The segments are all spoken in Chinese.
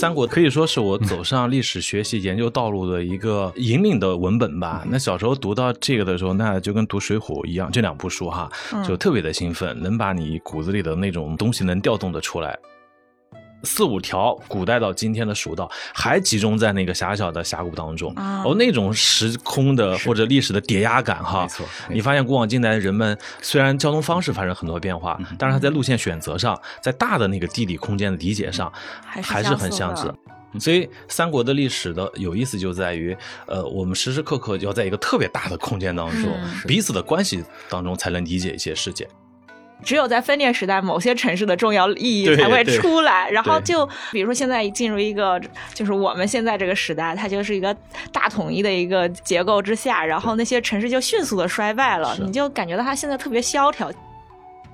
三国可以说是我走上历史学习研究道路的一个引领的文本吧。那小时候读到这个的时候，那就跟读《水浒》一样，这两部书哈，就特别的兴奋，能把你骨子里的那种东西能调动的出来。四五条古代到今天的蜀道，还集中在那个狭小的峡谷当中，哦，那种时空的或者历史的叠压感哈。没错，你发现古往今来人们虽然交通方式发生很多变化，但是他在路线选择上，在大的那个地理空间的理解上，还是很相似。所以三国的历史的有意思就在于，呃，我们时时刻刻要在一个特别大的空间当中，彼此的关系当中才能理解一些事件。只有在分裂时代，某些城市的重要意义才会出来。然后就比如说现在进入一个，就是我们现在这个时代，它就是一个大统一的一个结构之下，然后那些城市就迅速的衰败了，你就感觉到它现在特别萧条。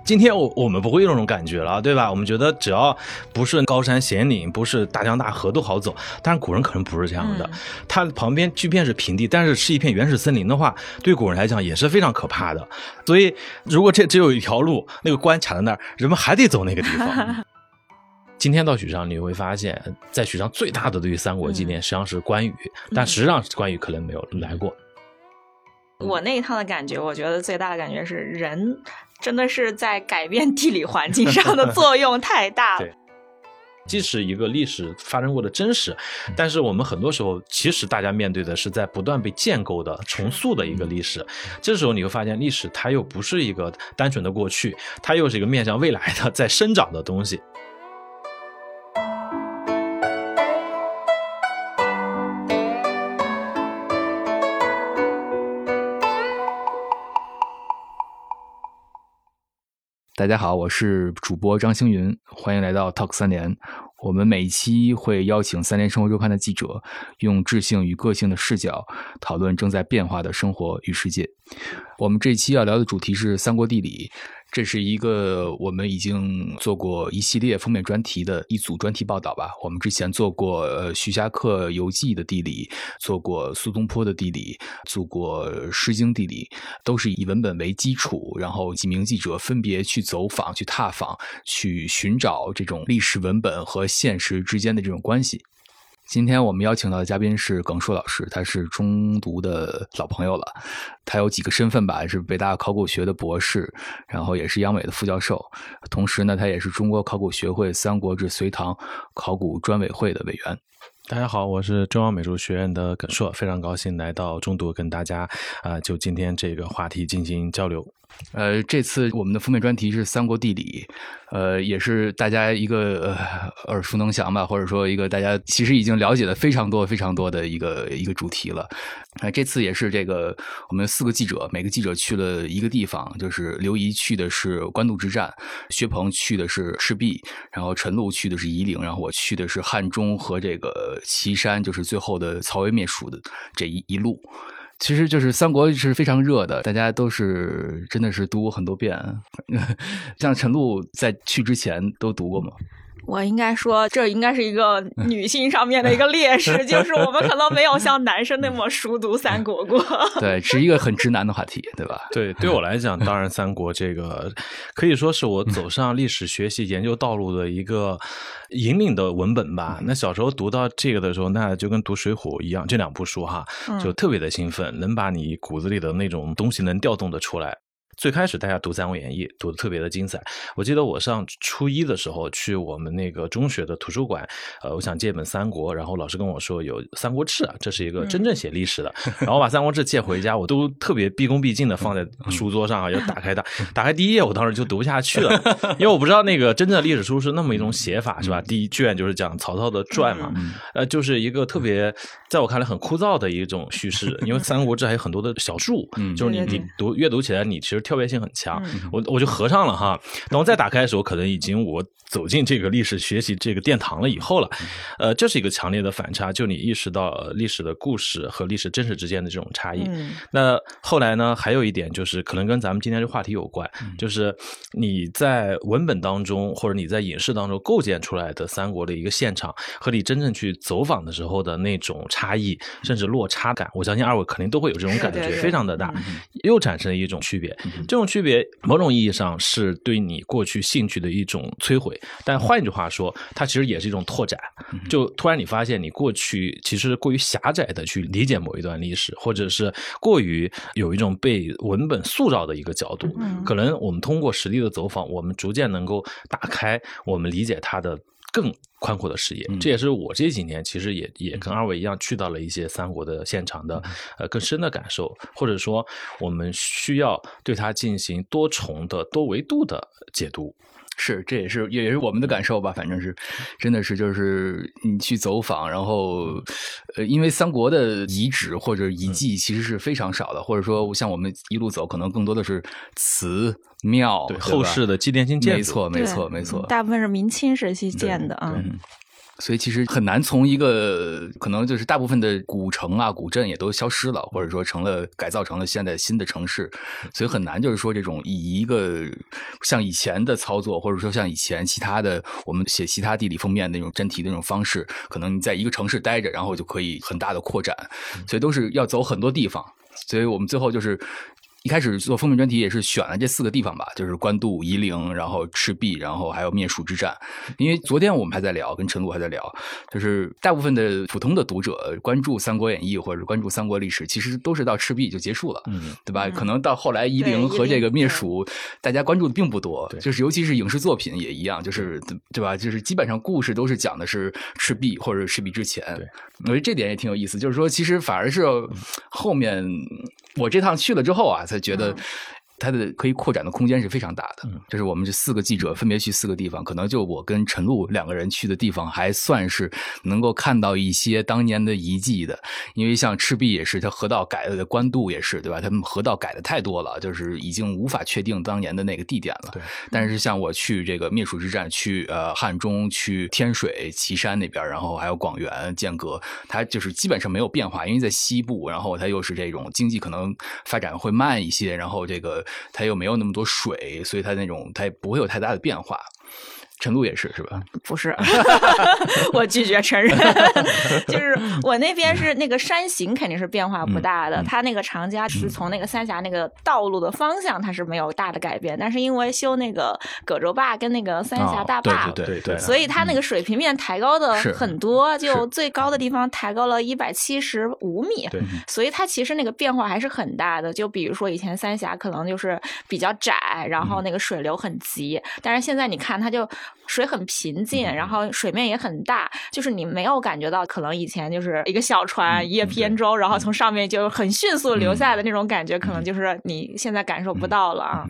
今天我我们不会有这种感觉了，对吧？我们觉得只要不是高山险岭，不是大江大河都好走。但是古人可能不是这样的，它旁边即便是平地，但是是一片原始森林的话，对古人来讲也是非常可怕的。所以，如果这只有一条路，那个关卡在那儿，人们还得走那个地方。今天到许昌，你会发现在许昌最大的对于三国纪念实际上是关羽，但实际上关羽可能没有来过。我那一趟的感觉，我觉得最大的感觉是人。真的是在改变地理环境上的作用 太大了。即使一个历史发生过的真实，但是我们很多时候其实大家面对的是在不断被建构的重塑的一个历史。这时候你会发现，历史它又不是一个单纯的过去，它又是一个面向未来的在生长的东西。大家好，我是主播张星云，欢迎来到 Talk 三联。我们每一期会邀请三联生活周刊的记者，用智性与个性的视角讨论正在变化的生活与世界。我们这期要聊的主题是三国地理。这是一个我们已经做过一系列封面专题的一组专题报道吧。我们之前做过呃徐霞客游记的地理，做过苏东坡的地理，做过《诗经》地理，都是以文本为基础，然后几名记者分别去走访、去踏访、去寻找这种历史文本和现实之间的这种关系。今天我们邀请到的嘉宾是耿硕老师，他是中读的老朋友了。他有几个身份吧，是北大考古学的博士，然后也是央美的副教授，同时呢，他也是中国考古学会三国至隋唐考古专委会的委员。大家好，我是中央美术学院的耿硕，非常高兴来到中读，跟大家啊就今天这个话题进行交流。呃，这次我们的封面专题是三国地理，呃，也是大家一个呃耳熟能详吧，或者说一个大家其实已经了解的非常多、非常多的一个一个主题了。啊，这次也是这个我们四个记者，每个记者去了一个地方，就是刘仪去的是官渡之战，薛鹏去的是赤壁，然后陈露去的是夷陵，然后我去的是汉中和这个岐山，就是最后的曹魏灭蜀的这一一路。其实就是三国是非常热的，大家都是真的是读过很多遍。像陈露在去之前都读过吗？我应该说，这应该是一个女性上面的一个劣势，就是我们可能没有像男生那么熟读三国过。对，是一个很直男的话题，对吧？对，对我来讲，当然 三国这个可以说是我走上历史学习研究道路的一个引领的文本吧。那小时候读到这个的时候，那就跟读《水浒》一样，这两部书哈，就特别的兴奋，能把你骨子里的那种东西能调动的出来。最开始大家读《三国演义》读的特别的精彩。我记得我上初一的时候去我们那个中学的图书馆，呃，我想借本《三国》，然后老师跟我说有《三国志》啊，这是一个真正写历史的。然后把《三国志》借回家，我都特别毕恭毕敬的放在书桌上啊，要打开它。打开第一页，我当时就读不下去了，因为我不知道那个真正的历史书是那么一种写法，是吧？第一卷就是讲曹操的传嘛，呃，就是一个特别在我看来很枯燥的一种叙事。因为《三国志》还有很多的小注，就是你你读阅读起来，你其实。跳跃性很强，我我就合上了哈。等我再打开的时候，可能已经我走进这个历史学习这个殿堂了以后了。呃，这是一个强烈的反差，就你意识到历史的故事和历史真实之间的这种差异。那后来呢，还有一点就是，可能跟咱们今天这话题有关，就是你在文本当中或者你在影视当中构建出来的三国的一个现场，和你真正去走访的时候的那种差异，甚至落差感，我相信二位肯定都会有这种感觉，非常的大，又产生了一种区别。这种区别某种意义上是对你过去兴趣的一种摧毁，但换句话说，它其实也是一种拓展。就突然你发现，你过去其实过于狭窄的去理解某一段历史，或者是过于有一种被文本塑造的一个角度。可能我们通过实地的走访，我们逐渐能够打开我们理解它的。更宽阔的视野，这也是我这几年其实也也跟二位一样去到了一些三国的现场的呃更深的感受，或者说我们需要对它进行多重的多维度的解读。是，这也是也是我们的感受吧。反正是，真的是就是你去走访，然后呃，因为三国的遗址或者遗迹其实是非常少的，或者说像我们一路走，可能更多的是祠庙，对后世的祭奠性建筑。没错，没错，没错，大部分是明清时期建的啊。所以其实很难从一个可能就是大部分的古城啊、古镇也都消失了，或者说成了改造成了现在新的城市，所以很难就是说这种以一个像以前的操作，或者说像以前其他的我们写其他地理封面那种真题的那种方式，可能你在一个城市待着，然后就可以很大的扩展，所以都是要走很多地方，所以我们最后就是。一开始做封面专题也是选了这四个地方吧，就是官渡、夷陵，然后赤壁，然后还有灭蜀之战。因为昨天我们还在聊，跟陈露还在聊，就是大部分的普通的读者关注《三国演义》或者关注三国历史，其实都是到赤壁就结束了，对吧？可能到后来夷陵和这个灭蜀，大家关注的并不多。就是尤其是影视作品也一样，就是对吧？就是基本上故事都是讲的是赤壁或者赤壁之前。我觉得这点也挺有意思，就是说其实反而是后面。我这趟去了之后啊，才觉得。它的可以扩展的空间是非常大的，就是我们这四个记者分别去四个地方，可能就我跟陈露两个人去的地方，还算是能够看到一些当年的遗迹的。因为像赤壁也是，它河道改的官渡也是，对吧？他们河道改的太多了，就是已经无法确定当年的那个地点了。对。但是像我去这个灭蜀之战，去呃汉中，去天水、岐山那边，然后还有广元、剑阁，它就是基本上没有变化，因为在西部，然后它又是这种经济可能发展会慢一些，然后这个。它又没有那么多水，所以它那种它也不会有太大的变化。陈露也是是吧？不是，我拒绝承认。就是我那边是那个山形肯定是变化不大的，它那个长江是从那个三峡那个道路的方向它是没有大的改变，但是因为修那个葛洲坝跟那个三峡大坝，对对对，所以它那个水平面抬高的很多，就最高的地方抬高了一百七十五米，所以它其实那个变化还是很大的。就比如说以前三峡可能就是比较窄，然后那个水流很急，但是现在你看它就。水很平静，然后水面也很大，就是你没有感觉到可能以前就是一个小船一叶扁舟，然后从上面就很迅速流下来的那种感觉，可能就是你现在感受不到了啊。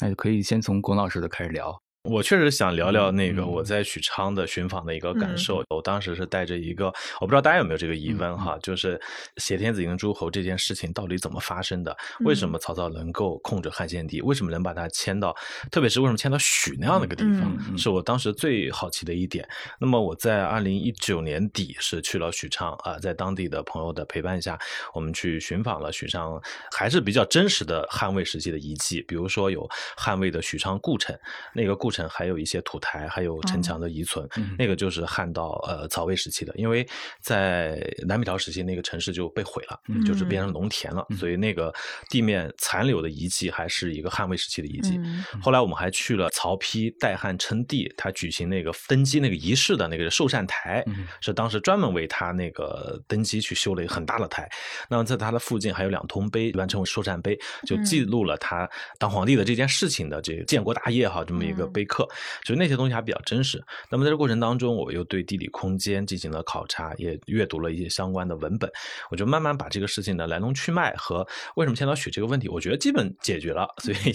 那就可以先从龚老师的开始聊。我确实想聊聊那个我在许昌的寻访的一个感受。我当时是带着一个，我不知道大家有没有这个疑问哈，就是挟天子以令诸侯这件事情到底怎么发生的？为什么曹操能够控制汉献帝？为什么能把他迁到，特别是为什么迁到许那样的一个地方？是我当时最好奇的一点。那么我在二零一九年底是去了许昌啊，在当地的朋友的陪伴下，我们去寻访了许昌还是比较真实的汉魏时期的遗迹，比如说有汉魏的许昌故城，那个故城。还有一些土台，还有城墙的遗存，那个就是汉到呃曹魏时期的。因为在南北朝时期，那个城市就被毁了，就是变成农田了，所以那个地面残留的遗迹还是一个汉魏时期的遗迹。后来我们还去了曹丕代汉称帝，他举行那个登基那个仪式的那个寿善台，是当时专门为他那个登基去修了一个很大的台。那么在他的附近还有两通碑，一般称为寿善碑，就记录了他当皇帝的这件事情的这个建国大业哈，这么一个碑刻。就是那些东西还比较真实。那么在这过程当中，我又对地理空间进行了考察，也阅读了一些相关的文本。我就慢慢把这个事情的来龙去脉和为什么迁到许这个问题，我觉得基本解决了。所以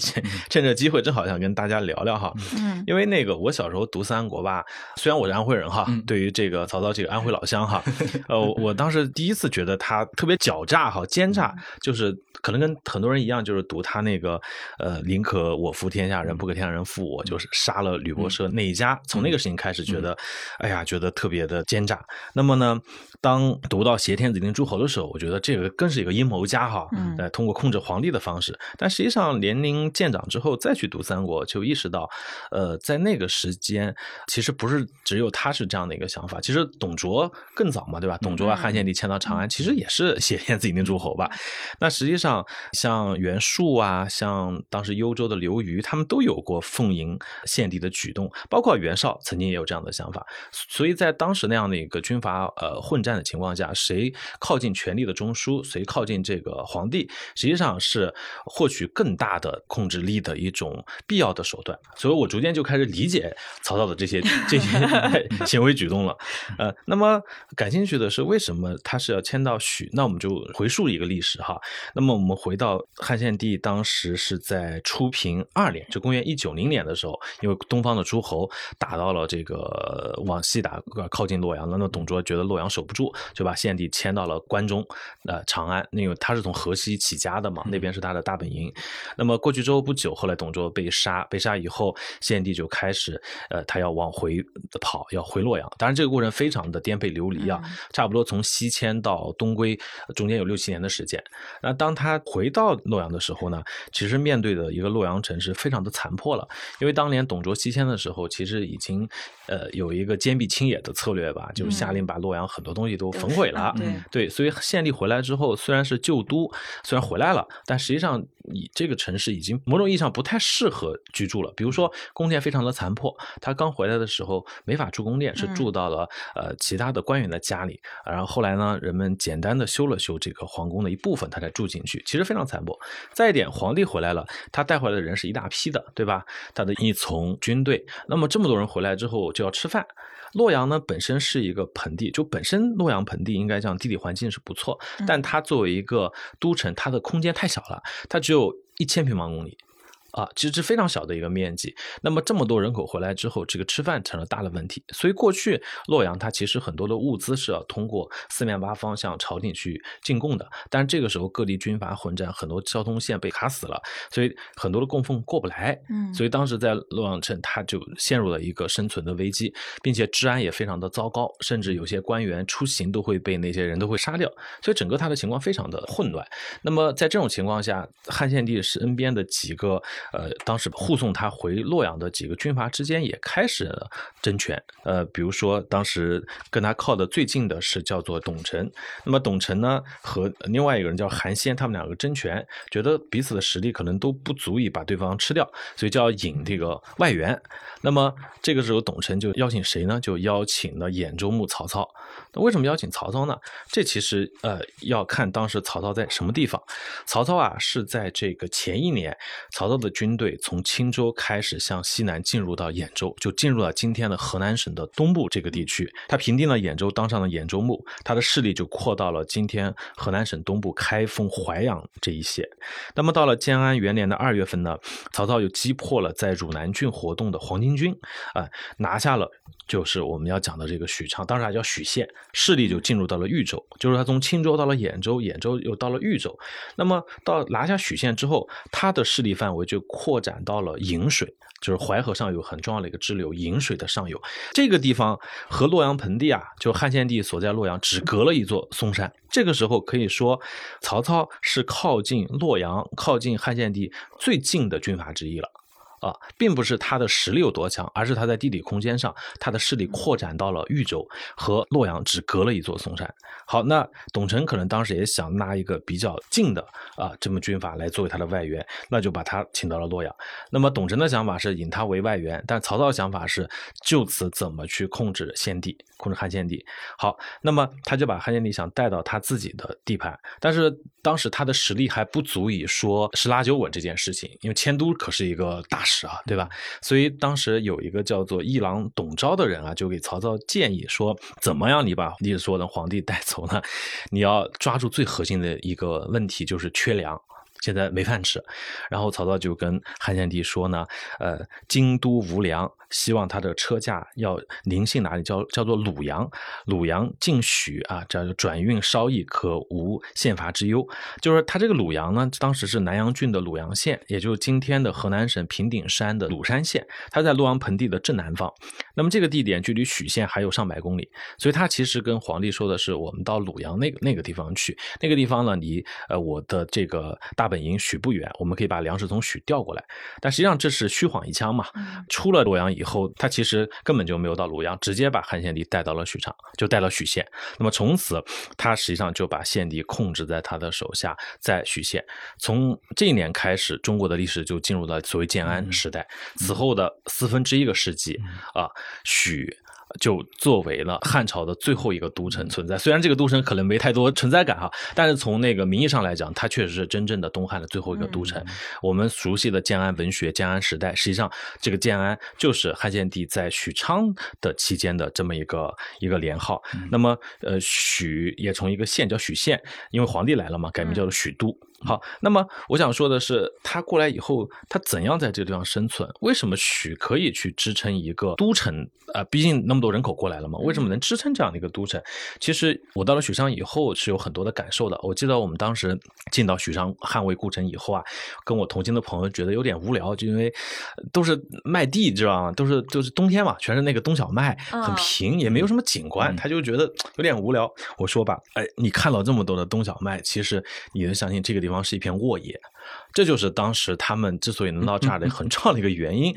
趁 着机会，正好想跟大家聊聊哈。嗯。因为那个我小时候读三国吧，虽然我是安徽人哈，对于这个曹操这个安徽老乡哈，呃，我当时第一次觉得他特别狡诈哈，奸诈，就是可能跟很多人一样，就是读他那个呃“宁可我负天下人，不可天下人负我”，就是杀了吕伯奢那一家，从那个事情开始觉得，哎呀，觉得特别的奸诈。那么呢，当读到挟天子令诸侯的时候，我觉得这个更是一个阴谋家哈，呃，通过控制皇帝的方式。但实际上年龄渐长之后再去读三国，就意识到，呃，在那个时间其实不是只有他是这样的一个想法，其实董卓更早嘛，对吧？董卓啊，汉献帝迁到长安，其实也是挟天子以令诸侯吧。那实际上像袁术啊，像当时幽州的刘虞，他们都有过奉迎献帝的举动，包括袁绍曾经也有这样的想法。所以在当时那样的一个军阀呃混战的情况下，谁靠近权力的中枢，谁靠近这个皇帝，实际上是获取更大的控制力的一种必要的手段。所以我逐渐就开始理解曹操的这些这些 行为举动了。呃，那么感兴趣的是为什么他是要迁到许？那我们就回溯一个历史哈。那么我们回到汉献帝当时是在初平二年，就公元一九零年的时候，因为东方的诸侯打到了这个往西打，靠近洛阳了。那董卓觉得洛阳守不住，就把献帝迁到了关中，呃，长安。因为他是从河西起家的嘛，那边是他的大本营。那么过去之后不久，后来董卓被杀，被杀以后，献帝就开始，呃，他要往回跑，要回洛阳。当然这个过程非常的颠沛流离啊，差不多从西迁到东归，中间有六七年的时间。那当他回到洛阳的时候呢，其实面对的一个洛阳城是非常的残破了，因为当年董卓西迁的时候，其实已经呃有一个坚壁清野的策略吧，就是下令把洛阳很多东西都焚毁了。对，所以献帝回来之后，虽然是旧都，虽然回来了，但实际上你这个城市已经某种意义上不太适合居住了。比如说宫殿非常的残破，他刚回来的时候没法住宫殿，是住到了呃其他的官员的家里。然后后来呢，人们简单的修了修这个皇宫的一部分，他才住进去。其实非常残破。再一点，皇帝回来了，他带回来的人是一大批的，对吧？他的一从军队，那么这么多人回来之后就要吃饭。洛阳呢本身是一个盆地，就本身洛阳盆地应该讲地理环境是不错，但它作为一个都城，它的空间太小了，它只有一千平方公里。啊，其实是非常小的一个面积。那么这么多人口回来之后，这个吃饭成了大的问题。所以过去洛阳它其实很多的物资是要通过四面八方向朝廷去进贡的。但是这个时候各地军阀混战，很多交通线被卡死了，所以很多的供奉过不来。嗯，所以当时在洛阳城，它就陷入了一个生存的危机，并且治安也非常的糟糕，甚至有些官员出行都会被那些人都会杀掉。所以整个他的情况非常的混乱。那么在这种情况下，汉献帝身边的几个。呃，当时护送他回洛阳的几个军阀之间也开始了争权。呃，比如说当时跟他靠的最近的是叫做董承。那么董承呢和另外一个人叫韩先，他们两个争权，觉得彼此的实力可能都不足以把对方吃掉，所以就要引这个外援。那么这个时候董承就邀请谁呢？就邀请了兖州牧曹操。那为什么邀请曹操呢？这其实呃要看当时曹操在什么地方。曹操啊是在这个前一年，曹操的军队从青州开始向西南进入到兖州，就进入了今天的河南省的东部这个地区。他平定了兖州，当上了兖州牧，他的势力就扩到了今天河南省东部开封、淮阳这一些。那么到了建安元年的二月份呢，曹操又击破了在汝南郡活动的黄巾军，啊，拿下了。就是我们要讲的这个许昌，当时还叫许县，势力就进入到了豫州。就是他从青州到了兖州，兖州又到了豫州。那么到拿下许县之后，他的势力范围就扩展到了颍水，就是淮河上游很重要的一个支流颍水的上游。这个地方和洛阳盆地啊，就汉献帝所在洛阳只隔了一座嵩山。这个时候可以说，曹操是靠近洛阳、靠近汉献帝最近的军阀之一了。啊，并不是他的实力有多强，而是他在地理空间上，他的势力扩展到了豫州和洛阳，只隔了一座嵩山。好，那董承可能当时也想拉一个比较近的啊，这么军阀来作为他的外援，那就把他请到了洛阳。那么董承的想法是引他为外援，但曹操的想法是就此怎么去控制献帝，控制汉献帝。好，那么他就把汉献帝想带到他自己的地盘，但是当时他的实力还不足以说十拉九稳这件事情，因为迁都可是一个大。是啊，对吧？所以当时有一个叫做一郎董昭的人啊，就给曹操建议说：怎么样，你把历史说的皇帝带走呢？你要抓住最核心的一个问题，就是缺粮。现在没饭吃。然后曹操就跟汉献帝说呢，呃，京都无粮，希望他的车驾要临幸哪里，叫叫做鲁阳，鲁阳进许啊，这转运稍易，可无宪罚之忧。就是他这个鲁阳呢，当时是南阳郡的鲁阳县，也就是今天的河南省平顶山的鲁山县，它在洛阳盆地的正南方。那么这个地点距离许县还有上百公里，所以他其实跟皇帝说的是，我们到鲁阳那个那个地方去，那个地方呢，离呃我的这个大本营许不远，我们可以把粮食从许调过来。但实际上这是虚晃一枪嘛。出了洛阳以后，他其实根本就没有到庐阳，直接把汉献帝带到了许昌，就带到许县。那么从此，他实际上就把献帝控制在他的手下，在许县。从这一年开始，中国的历史就进入了所谓建安时代。此后的四分之一个世纪啊，许。就作为了汉朝的最后一个都城存在，虽然这个都城可能没太多存在感哈，但是从那个名义上来讲，它确实是真正的东汉的最后一个都城。我们熟悉的建安文学、建安时代，实际上这个建安就是汉献帝在许昌的期间的这么一个一个年号。那么，呃，许也从一个县叫许县，因为皇帝来了嘛，改名叫做许都。好，那么我想说的是，他过来以后，他怎样在这个地方生存？为什么许可以去支撑一个都城？啊，毕竟那么多人口过来了嘛，为什么能支撑这样的一个都城？其实我到了许昌以后是有很多的感受的。我记得我们当时进到许昌捍卫故城以后啊，跟我同行的朋友觉得有点无聊，就因为都是麦地，知道吗？都是就是冬天嘛，全是那个冬小麦，很平，也没有什么景观，他就觉得有点无聊。我说吧，哎，你看到这么多的冬小麦，其实你能相信这个地方？是一片沃野，这就是当时他们之所以能到这儿的很重要的一个原因。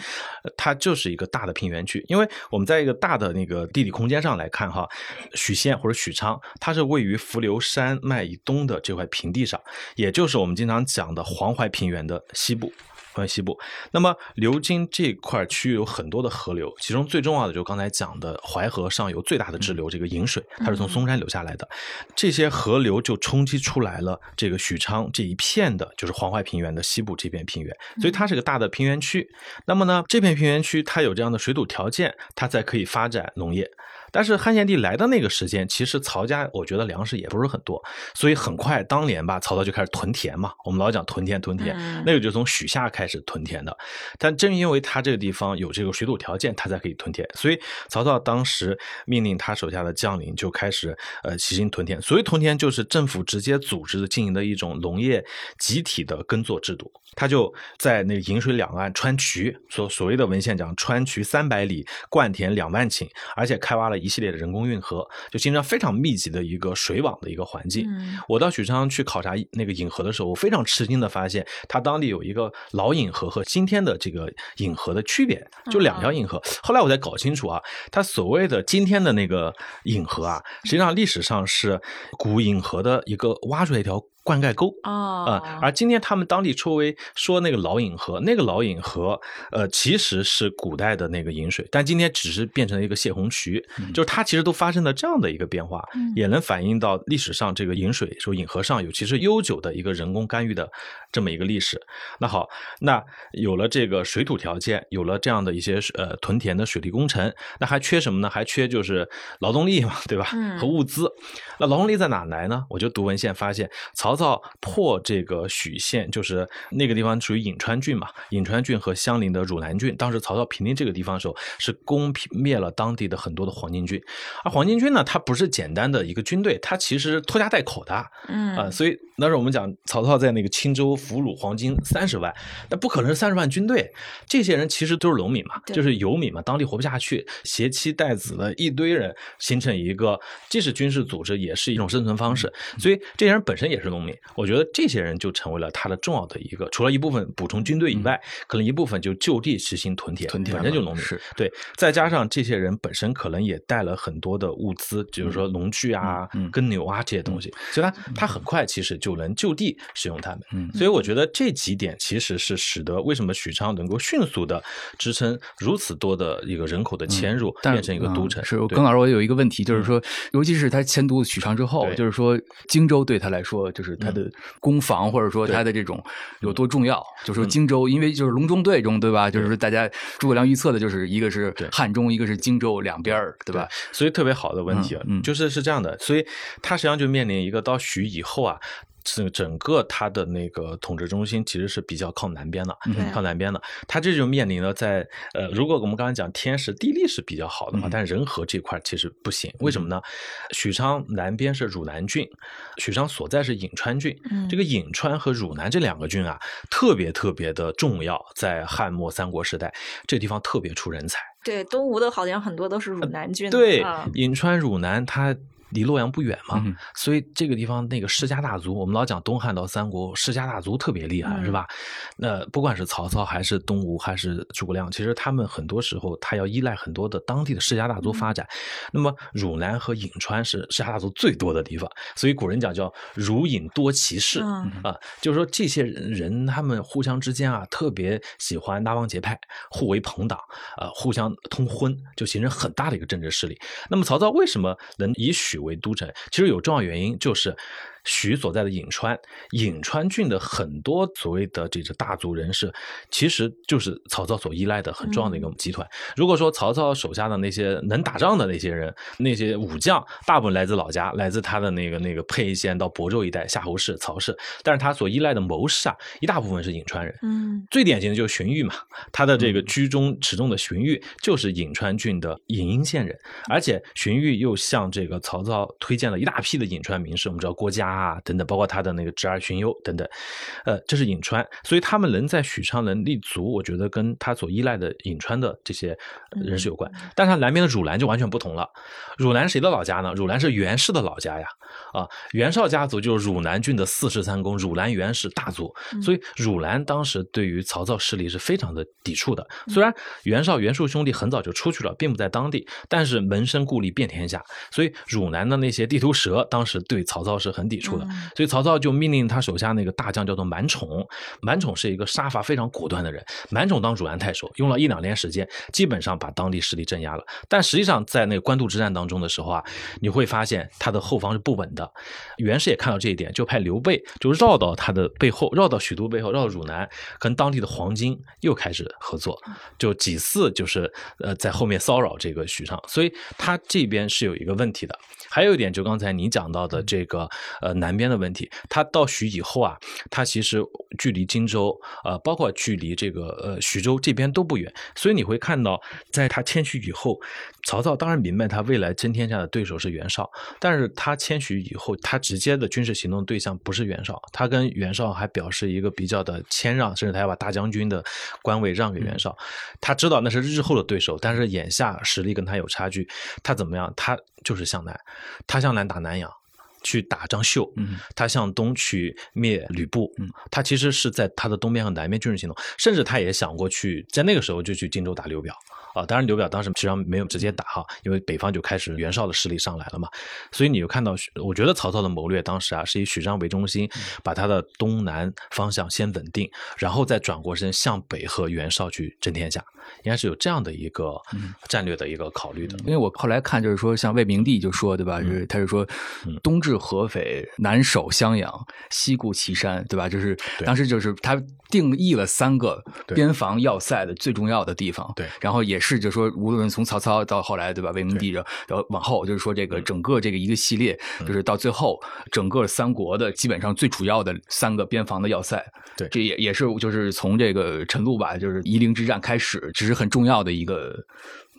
它就是一个大的平原区，因为我们在一个大的那个地理空间上来看，哈，许县或者许昌，它是位于伏流山脉以东的这块平地上，也就是我们经常讲的黄淮平原的西部。关西部，那么流经这块区域有很多的河流，其中最重要的就是刚才讲的淮河上游最大的支流这个引水，它是从嵩山流下来的。这些河流就冲击出来了这个许昌这一片的，就是黄淮平原的西部这片平原，所以它是个大的平原区。那么呢，这片平原区它有这样的水土条件，它才可以发展农业。但是汉献帝来的那个时间，其实曹家我觉得粮食也不是很多，所以很快当年吧，曹操就开始屯田嘛。我们老讲屯田屯田，那个就从许下开始屯田的。但正因为他这个地方有这个水土条件，他才可以屯田。所以曹操当时命令他手下的将领就开始呃齐心屯田。所谓屯田，就是政府直接组织经营的一种农业集体的耕作制度。他就在那个颍水两岸川渠，所所谓的文献讲川渠三百里，灌田两万顷，而且开挖了一系列的人工运河，就形成非常密集的一个水网的一个环境。我到许昌去考察那个引河的时候，我非常吃惊的发现，它当地有一个老引河和今天的这个引河的区别，就两条引河。后来我才搞清楚啊，它所谓的今天的那个引河啊，实际上历史上是古引河的一个挖出来一条。灌溉沟啊，而今天他们当地称为说那个老引河，那个老引河，呃，其实是古代的那个引水，但今天只是变成了一个泄洪渠，就是它其实都发生了这样的一个变化，也能反映到历史上这个引水说引河上有其实悠久的一个人工干预的这么一个历史。那好，那有了这个水土条件，有了这样的一些呃屯田的水利工程，那还缺什么呢？还缺就是劳动力嘛，对吧？和物资。那劳动力在哪来呢？我就读文献发现曹。曹操破这个许县，就是那个地方属于颍川郡嘛，颍川郡和相邻的汝南郡。当时曹操平定这个地方的时候，是攻灭了当地的很多的黄巾军。而黄巾军呢，它不是简单的一个军队，它其实拖家带口的，嗯啊，所以那时候我们讲曹操在那个青州俘虏黄巾三十万，那不可能是三十万军队，这些人其实都是农民嘛，就是游民嘛，当地活不下去，携妻带子的一堆人，形成一个既是军事组织，也是一种生存方式。所以这些人本身也是农。我觉得这些人就成为了他的重要的一个，除了一部分补充军队以外，可能一部分就就地实行屯田，屯田本身就农民，对，再加上这些人本身可能也带了很多的物资，比如说农具啊、耕牛啊这些东西，所以他他很快其实就能就地使用他们。所以我觉得这几点其实是使得为什么许昌能够迅速的支撑如此多的一个人口的迁入，变成一个都城。是，耿老师，我有一个问题，就是说，尤其是他迁都许昌之后，就是说荆州对他来说就是。它的攻防，或者说它的这种有多重要？就说荆州，因为就是隆中对中，对吧？就是大家诸葛亮预测的，就是一个是汉中，一个是荆州两边儿，对吧？所以特别好的问题啊，就是是这样的，所以他实际上就面临一个到许以后啊。整整个他的那个统治中心其实是比较靠南边的，靠南边的。他这就面临了在呃，如果我们刚才讲天时地利是比较好的话，但人和这块其实不行。为什么呢？许昌南边是汝南郡，许昌所在是颍川郡。这个颍川和汝南这两个郡啊，特别特别的重要，在汉末三国时代，这地方特别出人才。对，东吴的好像很多都是汝南郡。对，颍川、汝南，它。离洛阳不远嘛，所以这个地方那个世家大族，我们老讲东汉到三国世家大族特别厉害，是吧？那不管是曹操还是东吴还是诸葛亮，其实他们很多时候他要依赖很多的当地的世家大族发展。那么汝南和颍川是世家大族最多的地方，所以古人讲叫汝颍多奇士啊，就是说这些人他们互相之间啊特别喜欢拉帮结派，互为朋党，呃，互相通婚，就形成很大的一个政治势力。那么曹操为什么能以许为都城，其实有重要原因，就是。徐所在的颍川，颍川郡的很多所谓的这个大族人士，其实就是曹操所依赖的很重要的一个集团。如果说曹操手下的那些能打仗的那些人，那些武将，大部分来自老家，来自他的那个那个沛县到亳州一带，夏侯氏、曹氏，但是他所依赖的谋士啊，一大部分是颍川人。嗯，最典型的就是荀彧嘛，他的这个居中持重的荀彧就是颍川郡的颍阴县人，而且荀彧又向这个曹操推荐了一大批的颍川名士，我们知道郭嘉。啊，等等，包括他的那个侄儿荀攸等等，呃，这是颍川，所以他们能在许昌能立足，我觉得跟他所依赖的颍川的这些人是有关。但他南边的汝南就完全不同了，汝南谁的老家呢？汝南是袁氏的老家呀，啊，袁绍家族就是汝南郡的四世三公，汝南袁氏大族，所以汝南当时对于曹操势力是非常的抵触的。虽然袁绍袁术兄弟很早就出去了，并不在当地，但是门生故吏遍天下，所以汝南的那些地头蛇当时对曹操是很抵。出的，所以曹操就命令他手下那个大将叫做满宠，满宠是一个杀伐非常果断的人。满宠当汝南太守，用了一两年时间，基本上把当地势力镇压了。但实际上在那个官渡之战当中的时候啊，你会发现他的后方是不稳的。袁氏也看到这一点，就派刘备就绕到他的背后，绕到许都背后，绕到汝南，跟当地的黄巾又开始合作，就几次就是呃在后面骚扰这个许昌。所以他这边是有一个问题的。还有一点，就刚才你讲到的这个呃。南边的问题，他到徐以后啊，他其实距离荆州，呃，包括距离这个呃徐州这边都不远，所以你会看到，在他迁徙以后，曹操当然明白他未来争天下的对手是袁绍，但是他迁徙以后，他直接的军事行动对象不是袁绍，他跟袁绍还表示一个比较的谦让，甚至他要把大将军的官位让给袁绍，他知道那是日后的对手，但是眼下实力跟他有差距，他怎么样？他就是向南，他向南打南阳。去打张绣，他向东去灭吕布，他其实是在他的东边和南边军事行动，甚至他也想过去，在那个时候就去荆州打刘表。啊，当然刘表当时实际上没有直接打哈，因为北方就开始袁绍的势力上来了嘛，所以你就看到，我觉得曹操的谋略当时啊是以许昌为中心，把他的东南方向先稳定，然后再转过身向北和袁绍去争天下，应该是有这样的一个战略的一个考虑的。因为我后来看就是说，像魏明帝就说对吧，就是他是说东至合肥，南守襄阳，西固祁山，对吧？就是当时就是他定义了三个边防要塞的最重要的地方，对，然后也。是，就说无论从曹操到后来，对吧？魏明帝，然后往后，就是说这个整个这个一个系列，就是到最后，整个三国的基本上最主要的三个边防的要塞，对，这也也是就是从这个陈露吧，就是夷陵之战开始，只是很重要的一个。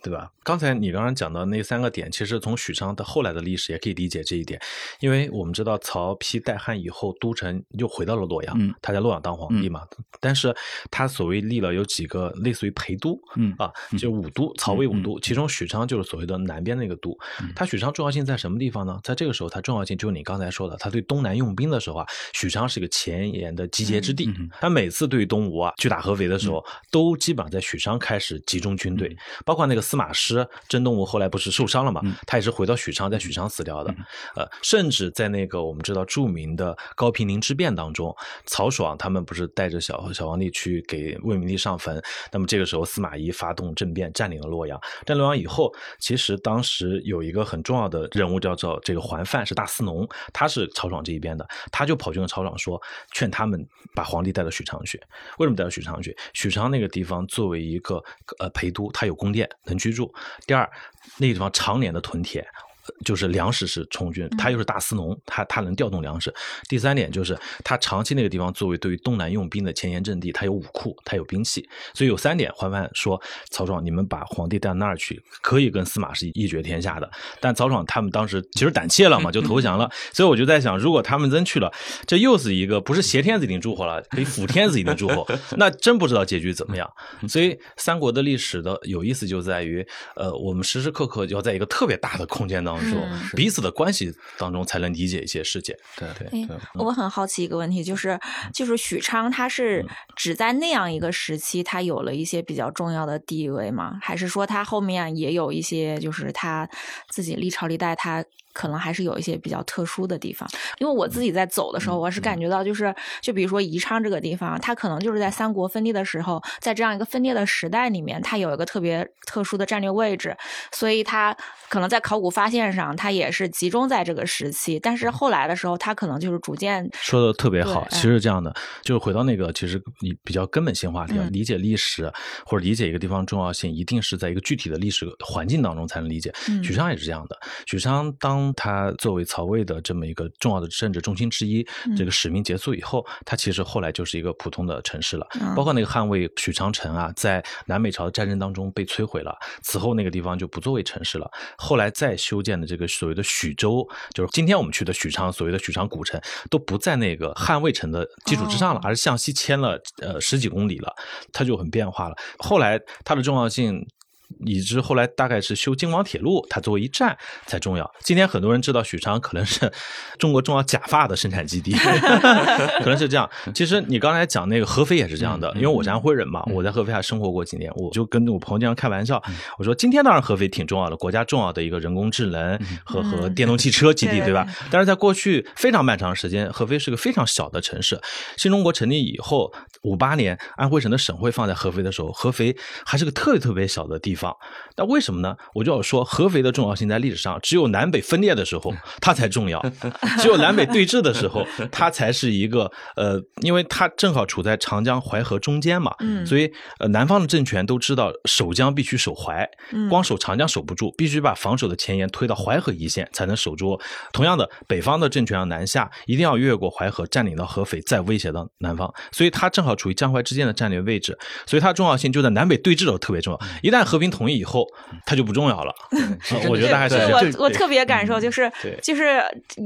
对吧？刚才你刚刚讲的那三个点，其实从许昌的后来的历史也可以理解这一点，因为我们知道曹丕代汉以后，都城又回到了洛阳，他在洛阳当皇帝嘛。但是他所谓立了有几个类似于陪都，嗯啊，就五都，曹魏五都，其中许昌就是所谓的南边那个都。他许昌重要性在什么地方呢？在这个时候，它重要性就是你刚才说的，他对东南用兵的时候啊，许昌是一个前沿的集结之地。他每次对东吴啊去打合肥的时候，都基本上在许昌开始集中军队，包括那个司。马师真东吴后来不是受伤了嘛？他也是回到许昌，在许昌死掉的。呃，甚至在那个我们知道著名的高平陵之变当中，曹爽他们不是带着小小皇帝去给魏明帝上坟？那么这个时候司马懿发动政变，占领了洛阳。占洛阳以后，其实当时有一个很重要的人物叫做这个桓范，是大司农，他是曹爽这一边的，他就跑去跟曹爽说，劝他们把皇帝带到许昌去。为什么带到许昌去？许昌那个地方作为一个呃陪都，它有宫殿能去。居住。第二，那地方常年的囤铁，就是粮食是充军，他又是大司农，他他能调动粮食。第三点就是他长期那个地方作为对于东南用兵的前沿阵地，他有武库，他有兵器，所以有三点。桓范说：“曹爽，你们把皇帝带到那儿去，可以跟司马氏一决天下的。”但曹爽他们当时其实胆怯了嘛，就投降了。所以我就在想，如果他们真去了，这又是一个不是挟天子以令诸侯了，可以辅天子以令诸侯，那真不知道结局怎么样。所以三国的历史的有意思就在于，呃，我们时时刻刻要在一个特别大的空间当中，彼此的关系当中才能理解一些事件。对对对。我很好奇一个问题，就是就是许昌，他是只在那样一个时期，他有了一些比较重要的地位吗？还是说他后面也有一些，就是他自己历朝历代他？可能还是有一些比较特殊的地方，因为我自己在走的时候，我是感觉到，就是就比如说宜昌这个地方，它可能就是在三国分裂的时候，在这样一个分裂的时代里面，它有一个特别特殊的战略位置，所以它可能在考古发现上，它也是集中在这个时期。但是后来的时候，它可能就是逐渐说的特别好，其实这样的，就是回到那个其实你比较根本性话题，理解历史或者理解一个地方重要性，一定是在一个具体的历史环境当中才能理解。许昌也是这样的，许昌当。他作为曹魏的这么一个重要的政治中心之一，这个使命结束以后，他其实后来就是一个普通的城市了。包括那个汉魏许昌城啊，在南北朝的战争当中被摧毁了，此后那个地方就不作为城市了。后来再修建的这个所谓的许州，就是今天我们去的许昌，所谓的许昌古城，都不在那个汉魏城的基础之上了，而是向西迁了呃十几公里了，它就很变化了。后来它的重要性。以至后来大概是修京广铁路，它作为一站才重要。今天很多人知道许昌可能是 中国重要假发的生产基地，可能是这样。其实你刚才讲那个合肥也是这样的，因为我是安徽人嘛，我在合肥还生活过几年，我就跟我朋友经常开玩笑，我说今天当然合肥挺重要的，国家重要的一个人工智能和和电动汽车基地，对吧？但是在过去非常漫长时间，合肥是个非常小的城市。新中国成立以后，五八年安徽省的省会放在合肥的时候，合肥还是个特别特别小的地。方，那为什么呢？我就要说，合肥的重要性在历史上，只有南北分裂的时候它才重要，只有南北对峙的时候，它才是一个呃，因为它正好处在长江淮河中间嘛，所以呃，南方的政权都知道守江必须守淮，光守长江守不住，必须把防守的前沿推到淮河一线才能守住。同样的，北方的政权要南下，一定要越过淮河，占领到合肥，再威胁到南方，所以它正好处于江淮之间的战略位置，所以它重要性就在南北对峙的时候特别重要。一旦和平同意以后，它就不重要了。我觉得大概是这样。我我特别感受就是，就是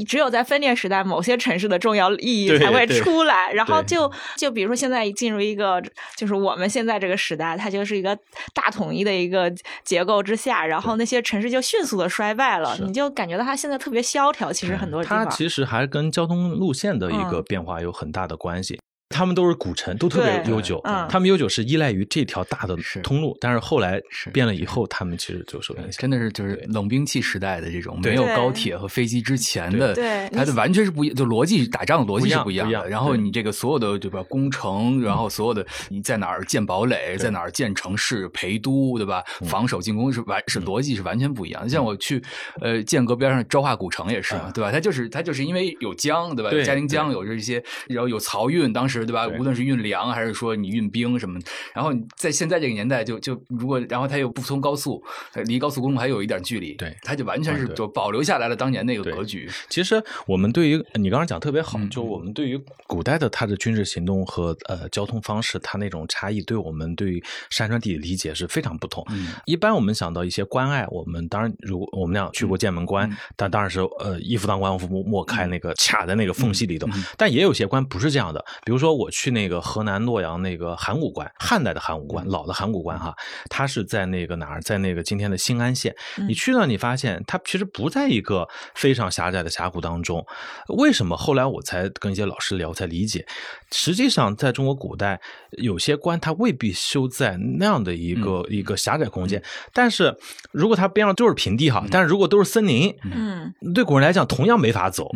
只有在分裂时代，某些城市的重要意义才会出来。然后就就比如说现在进入一个，就是我们现在这个时代，它就是一个大统一的一个结构之下，然后那些城市就迅速的衰败了。你就感觉到它现在特别萧条。其实很多它其实还跟交通路线的一个变化有很大的关系。他们都是古城，都特别悠久。嗯他们悠久是依赖于这条大的通路，但是后来变了以后，他们其实就受影响。真的是就是冷兵器时代的这种没有高铁和飞机之前的，它的完全是不一，就逻辑打仗的逻辑是不一样的。然后你这个所有的对吧，工程，然后所有的你在哪儿建堡垒，在哪儿建城市陪都，对吧？防守进攻是完是逻辑是完全不一样。像我去呃剑阁边上昭化古城也是嘛，对吧？它就是它就是因为有江，对吧？嘉陵江有这些，然后有漕运，当时。对吧？无论是运粮还是说你运兵什么，然后在现在这个年代，就就如果然后它又不通高速，离高速公路还有一点距离，对，它就完全是就保留下来了当年那个格局。其实我们对于你刚刚讲特别好，就我们对于古代的它的军事行动和呃交通方式，它那种差异，对我们对于山川地理理解是非常不同。一般我们想到一些关隘，我们当然如果我们俩去过剑门关，但当然是呃一夫当关万夫莫开那个卡在那个缝隙里头，但也有些关不是这样的，比如说。我去那个河南洛阳那个函谷关，汉代的函谷关，老的函谷关哈，它是在那个哪儿，在那个今天的新安县。你去那，你发现它其实不在一个非常狭窄的峡谷当中。为什么？后来我才跟一些老师聊，才理解，实际上在中国古代，有些关它未必修在那样的一个一个狭窄空间。但是如果它边上都是平地哈，但是如果都是森林，嗯，对古人来讲同样没法走。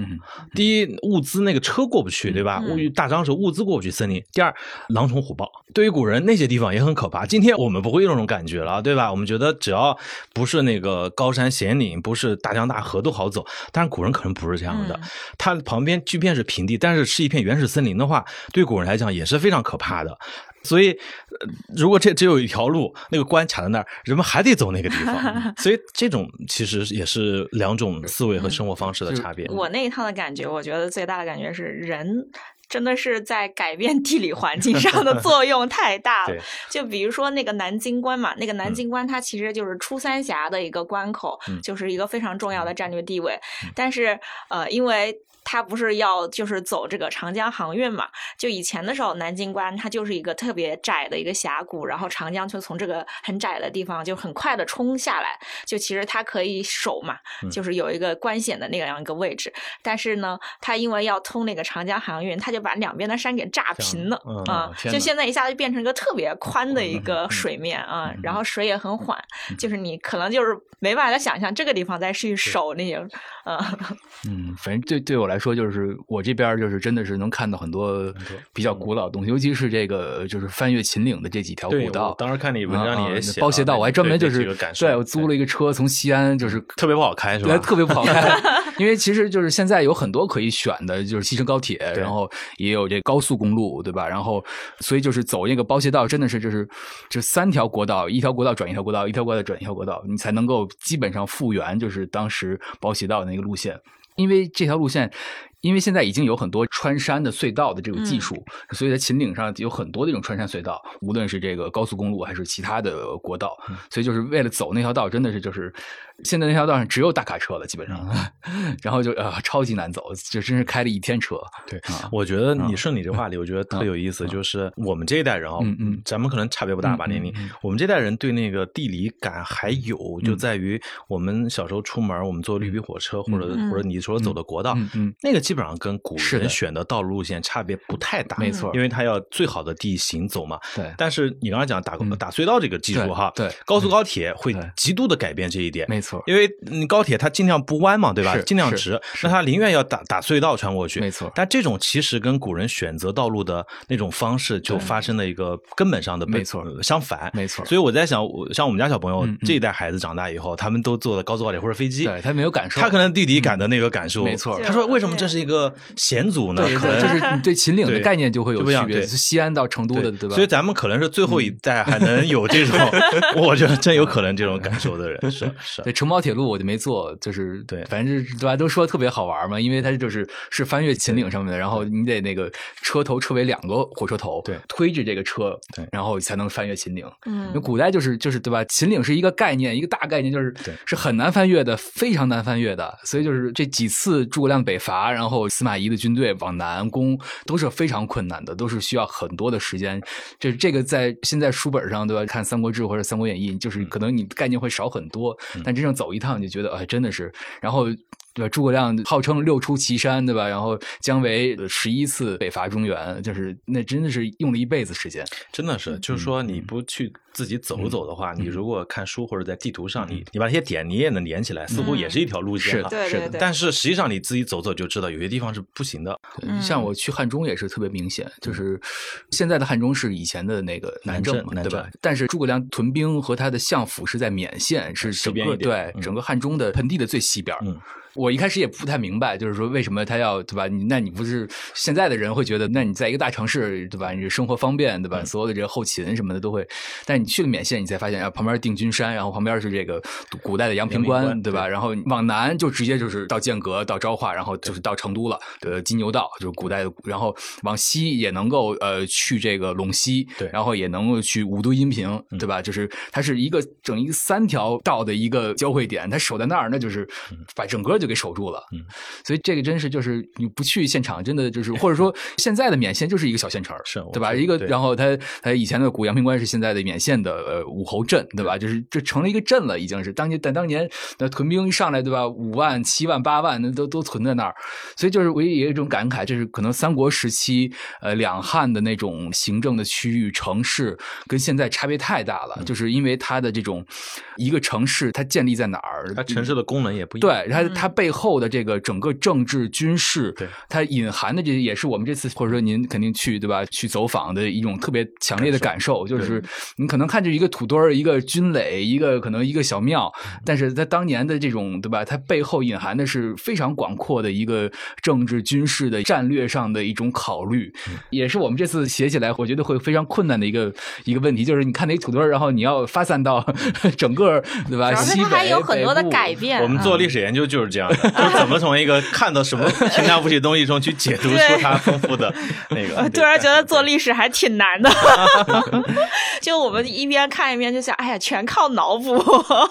第一，物资那个车过不去，对吧？物大张时物资。过不去森林。第二，狼虫虎豹，对于古人那些地方也很可怕。今天我们不会有这种感觉了，对吧？我们觉得只要不是那个高山险岭，不是大江大河都好走。但是古人可能不是这样的，它旁边即便是平地，但是是一片原始森林的话，对古人来讲也是非常可怕的。所以如果这只有一条路，那个关卡在那儿，人们还得走那个地方。所以这种其实也是两种思维和生活方式的差别。我那一趟的感觉，我觉得最大的感觉是人。真的是在改变地理环境上的作用太大了。就比如说那个南京关嘛，那个南京关它其实就是出三峡的一个关口，就是一个非常重要的战略地位。但是呃，因为它不是要就是走这个长江航运嘛？就以前的时候，南京关它就是一个特别窄的一个峡谷，然后长江就从这个很窄的地方就很快的冲下来，就其实它可以守嘛，就是有一个关险的那样一个位置。但是呢，它因为要通那个长江航运，它就把两边的山给炸平了啊！就现在一下子就变成一个特别宽的一个水面啊，然后水也很缓，就是你可能就是没办法想象这个地方再去守那些，嗯嗯，反正对对我来。来说，就是我这边就是真的是能看到很多比较古老的东西，尤其是这个就是翻越秦岭的这几条古道。当时看你文章里也写包斜道，我还专门就是对我租了一个车从西安，就是 特别不好开，是吧？特别不好开，因为其实就是现在有很多可以选的，就是西成高铁，然后也有这高速公路，对吧？然后所以就是走那个包斜道，真的是就是这三条国道，一条国道转一条国道，一条国道转一条国道，你才能够基本上复原，就是当时包斜道的那个路线。因为这条路线，因为现在已经有很多穿山的隧道的这种技术，所以在秦岭上有很多这种穿山隧道，无论是这个高速公路还是其他的国道，所以就是为了走那条道，真的是就是。现在那条道上只有大卡车了，基本上，然后就呃超级难走，就真是开了一天车。对，我觉得你顺你这话里，我觉得特有意思，就是我们这一代人啊，嗯嗯，咱们可能差别不大吧年龄，我们这代人对那个地理感还有，就在于我们小时候出门，我们坐绿皮火车或者或者你说走的国道，嗯，那个基本上跟古人选的道路路线差别不太大，没错，因为他要最好的地形走嘛。对，但是你刚才讲打打隧道这个技术哈，对，高速高铁会极度的改变这一点，没错，因为你高铁它尽量不弯嘛，对吧？尽量直，那它宁愿要打打隧道穿过去，没错。但这种其实跟古人选择道路的那种方式就发生了一个根本上的没错相反，没错。所以我在想，像我们家小朋友这一代孩子长大以后，他们都坐的高速高铁或者飞机，对他没有感受，他可能地理感的那个感受，没错。他说为什么这是一个险阻呢？可能就是你对秦岭的概念就会有区别，是西安到成都的，对吧？所以咱们可能是最后一代还能有这种，我觉得真有可能这种感受的人是是。对承包铁路我就没坐，就是。对，反正是对吧？都说特别好玩嘛，因为它就是是翻越秦岭上面的，然后你得那个车头车尾两个火车头，对，推着这个车，对，然后才能翻越秦岭。嗯，那古代就是就是对吧？秦岭是一个概念，一个大概念，就是是很难翻越的，非常难翻越的。所以就是这几次诸葛亮北伐，然后司马懿的军队往南攻，都是非常困难的，都是需要很多的时间。这这个在现在书本上对吧？看《三国志》或者《三国演义》，就是可能你概念会少很多，但真正走一趟，就觉得哎，真的是。然后，对吧？诸葛亮号称六出祁山，对吧？然后姜维十一次北伐中原，就是那真的是用了一辈子时间。真的是，就是说你不去自己走走的话，你如果看书或者在地图上，你你把那些点你也能连起来，似乎也是一条路线。是的，是的。但是实际上你自己走走就知道，有些地方是不行的。像我去汉中也是特别明显，就是现在的汉中是以前的那个南郑，对吧？但是诸葛亮屯兵和他的相府是在勉县，是整个对整个汉中的盆地的最西边。我一开始也不太明白，就是说为什么他要对吧？你那你不是现在的人会觉得，那你在一个大城市对吧？你生活方便对吧？所有的这个后勤什么的都会，但你去了缅县，你才发现啊，旁边定军山，然后旁边是这个古代的阳平关对吧？然后往南就直接就是到剑阁、到昭化，然后就是到成都了的金牛道，就是古代的。然后往西也能够呃去这个陇西，对，然后也能够去武都、阴平，对吧？就是它是一个整一个三条道的一个交汇点，它守在那儿，那就是把整个。就给守住了，嗯，所以这个真是就是你不去现场，真的就是或者说 现在的勉县就是一个小县城，是，对吧？一个然后他他以前的古阳平关是现在的勉县的呃武侯镇，对吧？就是这成了一个镇了，已经是当年但当年那屯兵一上来，对吧？五万、七万、八万，那都都存在那儿，所以就是我也有一种感慨，就是可能三国时期呃两汉的那种行政的区域城市跟现在差别太大了，就是因为它的这种一个城市它建立在哪儿，它城市的功能也不一样，对，它它。背后的这个整个政治军事，对它隐含的这也是我们这次或者说您肯定去对吧？去走访的一种特别强烈的感受，就是你可能看着一个土堆儿、一个军垒、一个可能一个小庙，但是它当年的这种对吧？它背后隐含的是非常广阔的一个政治军事的战略上的一种考虑，也是我们这次写起来我觉得会非常困难的一个一个问题，就是你看那土堆儿，然后你要发散到 整个对吧？西北还有很多的改变。我们做历史研究就是这样的，就怎么从一个看到什么平淡无奇的东西中去解读出它丰富的那个。突然觉得做历史还挺难的，就我们一边看一边就想，哎呀，全靠脑补。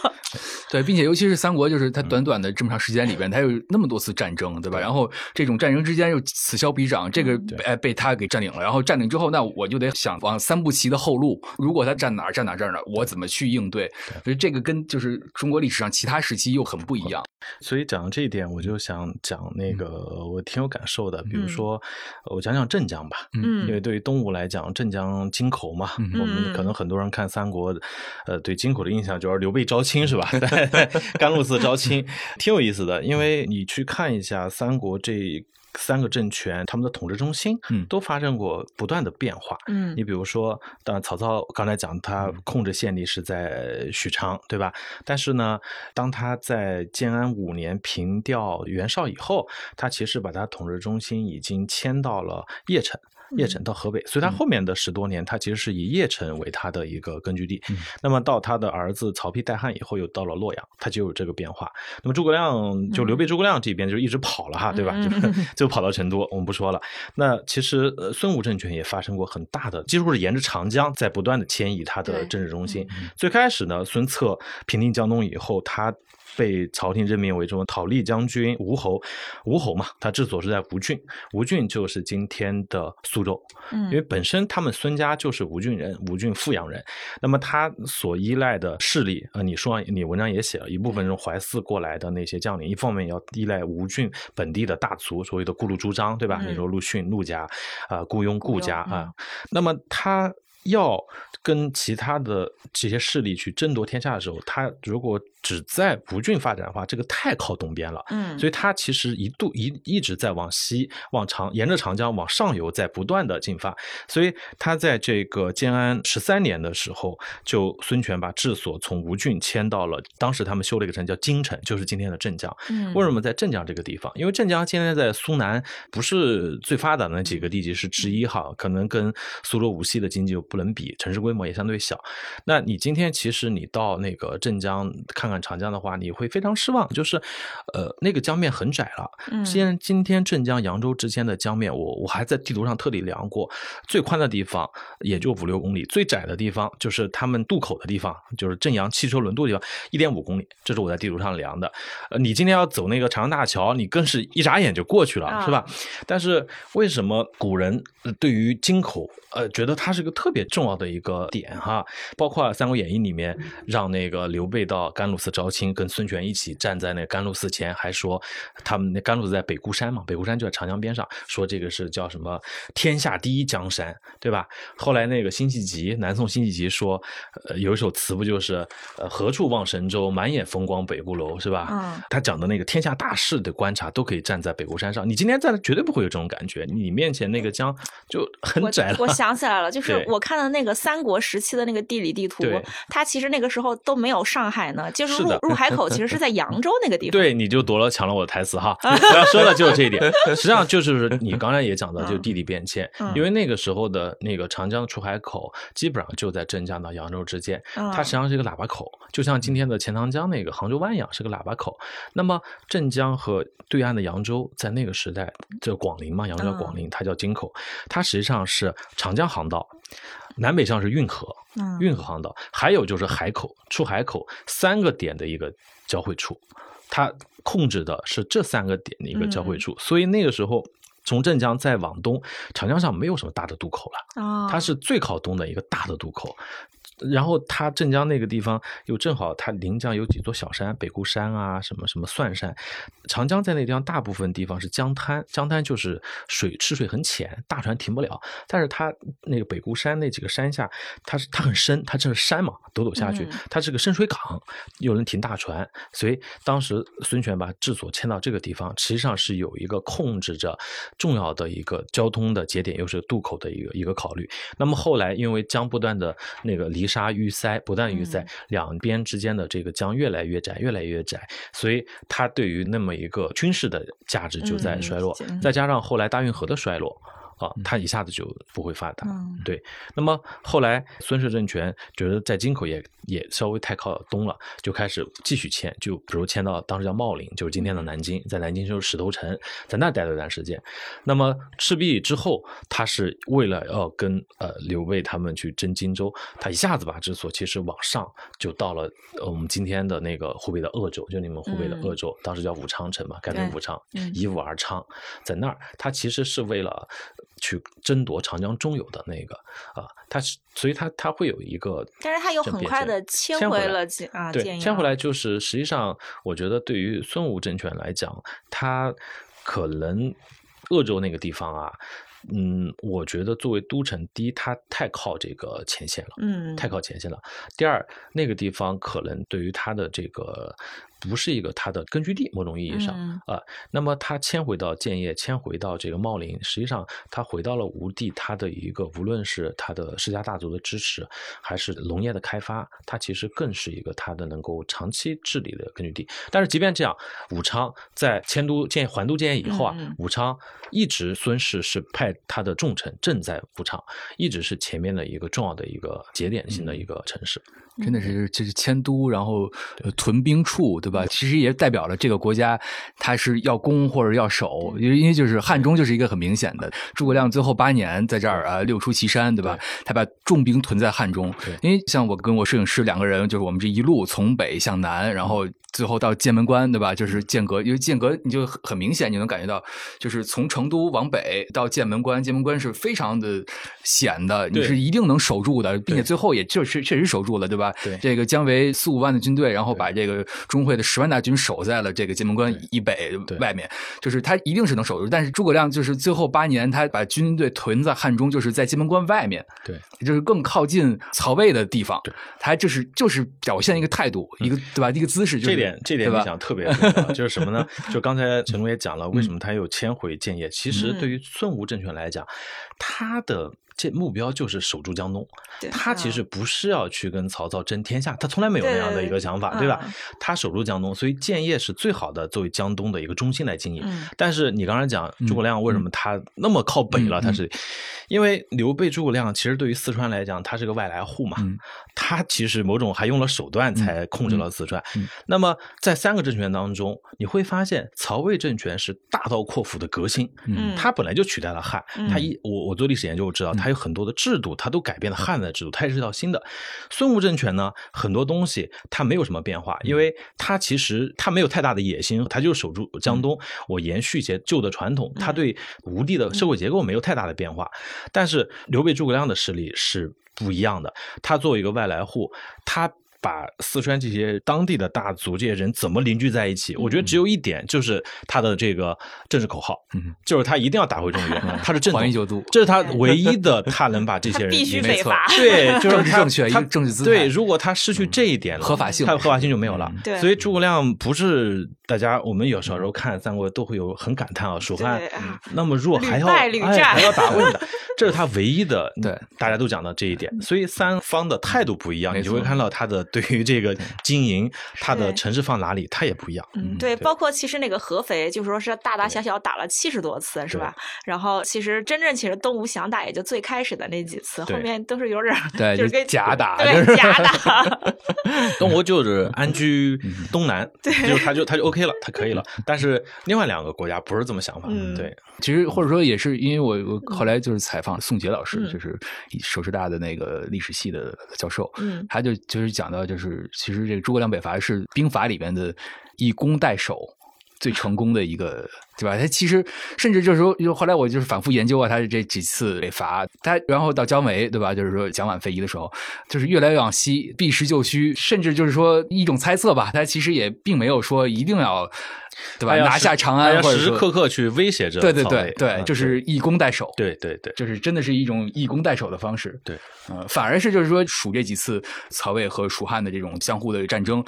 对，并且尤其是三国，就是它短短的这么长时间里边，它有那么多次战争，对吧？然后这种战争之间又此消彼长，这个哎被他给占领了，然后占领之后，那我就得想往三步棋的后路，如果他占哪儿占哪儿这儿呢，我怎么去应对？所以这个跟就是中国历史上其他时期又很不一样。所以讲到这一点，我就想讲那个我挺有感受的，比如说我讲讲镇江吧，嗯，因为对于东吴来讲，镇江金口嘛，我们可能很多人看三国，呃，对金口的印象就是刘备招亲是吧？甘露寺招亲，挺有意思的。因为你去看一下三国这三个政权，他们的统治中心，嗯，都发生过不断的变化。嗯，你比如说，当然曹操刚才讲，他控制县吏是在许昌，对吧？但是呢，当他在建安五年平掉袁绍以后，他其实把他统治中心已经迁到了邺城。邺城到河北，所以他后面的十多年，他其实是以邺城为他的一个根据地。那么到他的儿子曹丕代汉以后，又到了洛阳，他就有这个变化。那么诸葛亮就刘备诸葛亮这边就一直跑了哈，对吧？就 就跑到成都，我们不说了。那其实孙吴政权也发生过很大的，几乎是沿着长江在不断的迁移他的政治中心。最开始呢，孙策平定江东以后，他。被朝廷任命为这种讨逆将军吴侯，吴侯嘛，他治所是在吴郡，吴郡就是今天的苏州，嗯，因为本身他们孙家就是吴郡人，吴郡富阳人，那么他所依赖的势力，呃，你说你文章也写了一部分从淮泗过来的那些将领，一方面要依赖吴郡本地的大族，所谓的顾陆朱张，对吧？你说陆逊陆家，啊，雇佣顾家啊，那么他。要跟其他的这些势力去争夺天下的时候，他如果只在吴郡发展的话，这个太靠东边了。嗯，所以它其实一度一一直在往西、往长沿着长江往上游在不断的进发。所以他在这个建安十三年的时候，就孙权把治所从吴郡迁到了当时他们修了一个城叫京城，就是今天的镇江。嗯，为什么在镇江这个地方？因为镇江现在在苏南不是最发达的那几个地级市之一哈，可能跟苏州无锡的经济又不能比，城市规模也相对小。那你今天其实你到那个镇江看看长江的话，你会非常失望，就是呃那个江面很窄了。嗯，现今天镇江扬州之间的江面，我我还在地图上特地量过，最宽的地方也就五六公里，最窄的地方就是他们渡口的地方，就是镇阳汽车轮渡地方，一点五公里。这是我在地图上量的。呃，你今天要走那个长江大桥，你更是一眨眼就过去了，是吧？但是为什么古人对于京口，呃，觉得它是个特别重要的一个点哈？包括《三国演义》里面让那个刘备到甘露寺招亲，跟孙权一起站在那甘露寺前，还说他们那甘露寺在北固山嘛，北固山就在长江边上，说这个是叫什么天下第一江山，对吧？后来那个辛弃疾，南宋辛弃疾说，呃，有一首词不就是呃何处望神州，满眼风光北固楼，是吧？嗯，他讲的那个天下大势的观察，都可以站在北固山上。你今天在绝对不会有这种感觉，你面前那个江就很窄了。我想起来了，就是我看的那个三国时期的那个地理地图，它其实那个时候都没有上海呢，就是入入海口其实是在扬州那个地方。对，你就夺了抢了我的台词哈！我要说的就是这一点，实际上就是你刚才也讲到，就地理变迁，因为那个时候的那个长江出海口基本上就在镇江到扬州之间，它实际上是一个喇叭口，就像今天的钱塘江那个杭州湾一样，是个喇叭口。那么镇江和对岸的扬州，在那个时代，这广陵嘛，扬州叫广陵，它叫京口，它实际上是长江航道，南北向是运河，运河航道，还有就是海口出海口三个点的一个交汇处，它控制的是这三个点的一个交汇处，所以那个时候从镇江再往东，长江上没有什么大的渡口了，它是最靠东的一个大的渡口。然后他镇江那个地方又正好，他临江有几座小山，北固山啊，什么什么蒜山。长江在那地方大部分地方是江滩，江滩就是水吃水很浅，大船停不了。但是它那个北固山那几个山下，它是它很深，它这是山嘛，抖抖下去，它是个深水港，又能停大船。所以当时孙权把治所迁到这个地方，实际上是有一个控制着重要的一个交通的节点，又是渡口的一个一个考虑。那么后来因为江不断的那个离沙淤塞，不断淤塞，两边之间的这个江越来越窄，越来越窄，所以它对于那么一个军事的价值就在衰落，再加上后来大运河的衰落。啊，他一下子就不会发达。对，那么后来孙氏政权觉得在京口也也稍微太靠东了，就开始继续迁，就比如迁到当时叫茂陵，就是今天的南京，在南京就是石头城，在那待了一段时间。那么赤壁之后，他是为了要跟呃刘备他们去争荆州，他一下子把治所其实往上就到了我们今天的那个湖北的鄂州，就你们湖北的鄂州，当时叫武昌城嘛，改名武昌，以武而昌，在那儿他其实是为了。去争夺长江中游的那个啊，他是，所以他他会有一个，但是他又很快的迁回了啊，对，迁回来就是实际上，我觉得对于孙吴政权来讲，他可能鄂州那个地方啊，嗯，我觉得作为都城，第一，它太靠这个前线了，嗯，太靠前线了；第二，那个地方可能对于他的这个。不是一个他的根据地，某种意义上啊，那么他迁回到建业，迁回到这个茂陵，实际上他回到了吴地，他的一个无论是他的世家大族的支持，还是农业的开发，他其实更是一个他的能够长期治理的根据地。但是即便这样，武昌在迁都建还都建业以后啊，武昌一直孙氏是派他的重臣镇在武昌，一直是前面的一个重要的一个节点性的一个城市。真的是，就是迁都，然后屯兵处，对吧？其实也代表了这个国家，他是要攻或者要守，因为因为就是汉中就是一个很明显的。诸葛亮最后八年在这儿啊，六出祁山，对吧？他把重兵屯在汉中。因为像我跟我摄影师两个人，就是我们这一路从北向南，然后最后到剑门关，对吧？就是剑阁，因为剑阁你就很明显，你能感觉到，就是从成都往北到剑门关，剑门关是非常的险的，你是一定能守住的，并且最后也就是确实守住了，对吧？对，这个姜维四五万的军队，然后把这个钟会的十万大军守在了这个剑门关以北外面，就是他一定是能守住。但是诸葛亮就是最后八年，他把军队屯在汉中，就是在剑门关外面，对，就是更靠近曹魏的地方。他就是就是表现一个态度，一个对吧？一个姿势。这点这点你想特别就是什么呢？就刚才陈龙也讲了，为什么他又迁回建业？其实对于孙吴政权来讲，他的。这目标就是守住江东，他其实不是要去跟曹操争天下，他从来没有那样的一个想法，对吧？他守住江东，所以建业是最好的作为江东的一个中心来经营。但是你刚才讲诸葛亮为什么他那么靠北了？他是因为刘备诸葛亮其实对于四川来讲，他是个外来户嘛，他其实某种还用了手段才控制了四川。那么在三个政权当中，你会发现曹魏政权是大刀阔斧的革新，他本来就取代了汉，他一我我做历史研究我知道他。有很多的制度，它都改变了汉的制度，它也是一套新的。孙吴政权呢，很多东西它没有什么变化，因为它其实它没有太大的野心，它就守住江东，我延续一些旧的传统，它对吴地的社会结构没有太大的变化。但是刘备诸葛亮的势力是不一样的，他作为一个外来户，他。把四川这些当地的大族这些人怎么凝聚在一起？我觉得只有一点，就是他的这个政治口号，就是他一定要打回中原，他是正统，这是他 唯一的，他能把这些人必须北伐，对，就是正确，他政治姿态。对，如果他失去这一点，合法性，他的合法性就没有了。所以诸葛亮不是大家，我们有小时候看三国都会有很感叹啊，蜀汉那么弱，还要还要打问的，这是他唯一的，对，大家都讲到这一点。所以三方的态度不一样，你就会看到他的。对于这个经营，他的城市放哪里，他也不一样。嗯，对，包括其实那个合肥，就是说是大大小小打了七十多次，是吧？然后其实真正其实东吴想打，也就最开始的那几次，后面都是有点对，就是假打，对，假打。东吴就是安居东南，对，就他就他就 OK 了，他可以了。但是另外两个国家不是这么想法。对，其实或者说也是因为我我后来就是采访宋杰老师，就是首师大的那个历史系的教授，嗯，他就就是讲到。就是，其实这个诸葛亮北伐是兵法里面的以攻代守，最成功的一个，对吧？他其实甚至就是说，就后来我就是反复研究啊，他这几次北伐，他然后到姜维，对吧？就是说蒋琬非遗的时候，就是越来越往西，避实就虚，甚至就是说一种猜测吧，他其实也并没有说一定要，对吧？拿下长安，或者时时刻刻去威胁着。对对对对，就是以攻代守。对对对，就是真的是一种以攻代守的方式。对，呃，反而是就是说蜀这几次曹魏和蜀汉的这种相互的战争。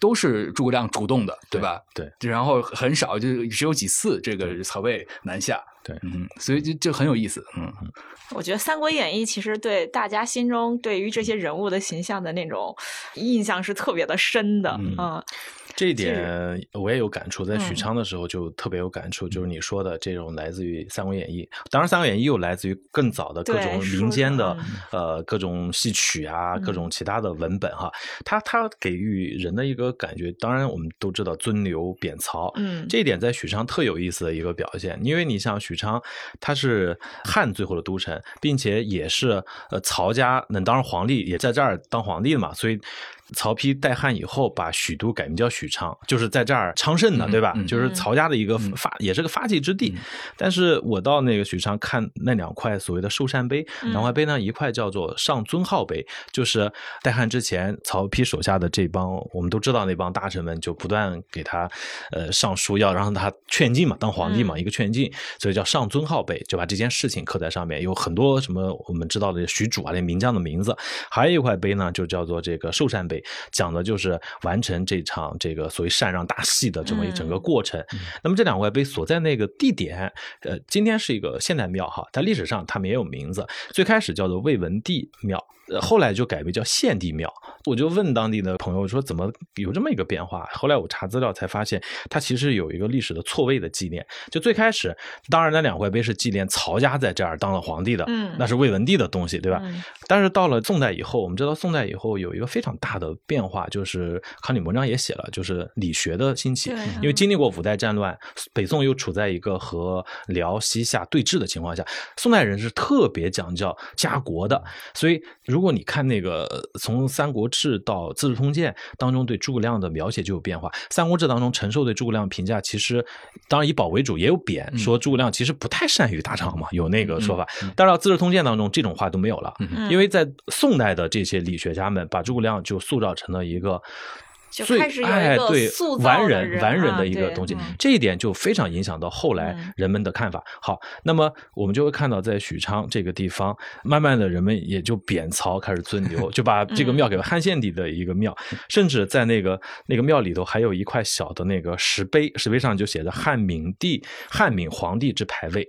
都是诸葛亮主动的，对吧？对，然后很少，就只有几次这个曹魏南下，对，嗯，所以就就很有意思，嗯。我觉得《三国演义》其实对大家心中对于这些人物的形象的那种印象是特别的深的，嗯。这一点我也有感触，在许昌的时候就特别有感触，就是你说的这种来自于《三国演义》，当然《三国演义》又来自于更早的各种民间的呃各种戏曲啊，各种其他的文本哈。它它给予人的一个感觉，当然我们都知道尊刘贬曹，嗯，这一点在许昌特有意思的一个表现，因为你像许昌，它是汉最后的都城，并且也是呃曹家能当上皇帝，也在这儿当皇帝嘛，所以。曹丕代汉以后，把许都改名叫许昌，就是在这儿昌盛的，对吧？就是曹家的一个发，也是个发迹之地。但是我到那个许昌看那两块所谓的寿山碑，两块碑呢，一块叫做上尊号碑，就是代汉之前曹丕手下的这帮，我们都知道那帮大臣们就不断给他呃上书，要让他劝进嘛，当皇帝嘛，一个劝进，所以叫上尊号碑，就把这件事情刻在上面，有很多什么我们知道的许褚啊，那名将的名字。还有一块碑呢，就叫做这个寿山碑。讲的就是完成这场这个所谓禅让大戏的这么一整个过程。那么这两块碑所在那个地点，呃，今天是一个现代庙哈，在历史上它没有名字，最开始叫做魏文帝庙。呃，后来就改为叫献帝庙。我就问当地的朋友说，怎么有这么一个变化？后来我查资料才发现，它其实有一个历史的错位的纪念。就最开始，当然那两块碑是纪念曹家在这儿当了皇帝的，嗯，那是魏文帝的东西，对吧？但是到了宋代以后，我们知道宋代以后有一个非常大的变化，就是康体文章也写了，就是理学的兴起。因为经历过五代战乱，北宋又处在一个和辽西夏对峙的情况下，宋代人是特别讲究家国的，所以。如果你看那个从《三国志》到《资治通鉴》当中对诸葛亮的描写就有变化，《三国志》当中陈寿对诸葛亮评价其实当然以褒为主，也有贬，说诸葛亮其实不太善于打仗嘛，有那个说法。但是《资治通鉴》当中这种话都没有了，因为在宋代的这些理学家们把诸葛亮就塑造成了一个。最哎，对，完人完人的一个东西，这一点就非常影响到后来人们的看法。好，那么我们就会看到，在许昌这个地方，慢慢的人们也就贬曹，开始尊 刘，就把这个庙给汉献帝的一个庙，甚至在那个那个庙里头还有一块小的那个石碑，石碑上就写着汉明帝、汉明皇帝之牌位。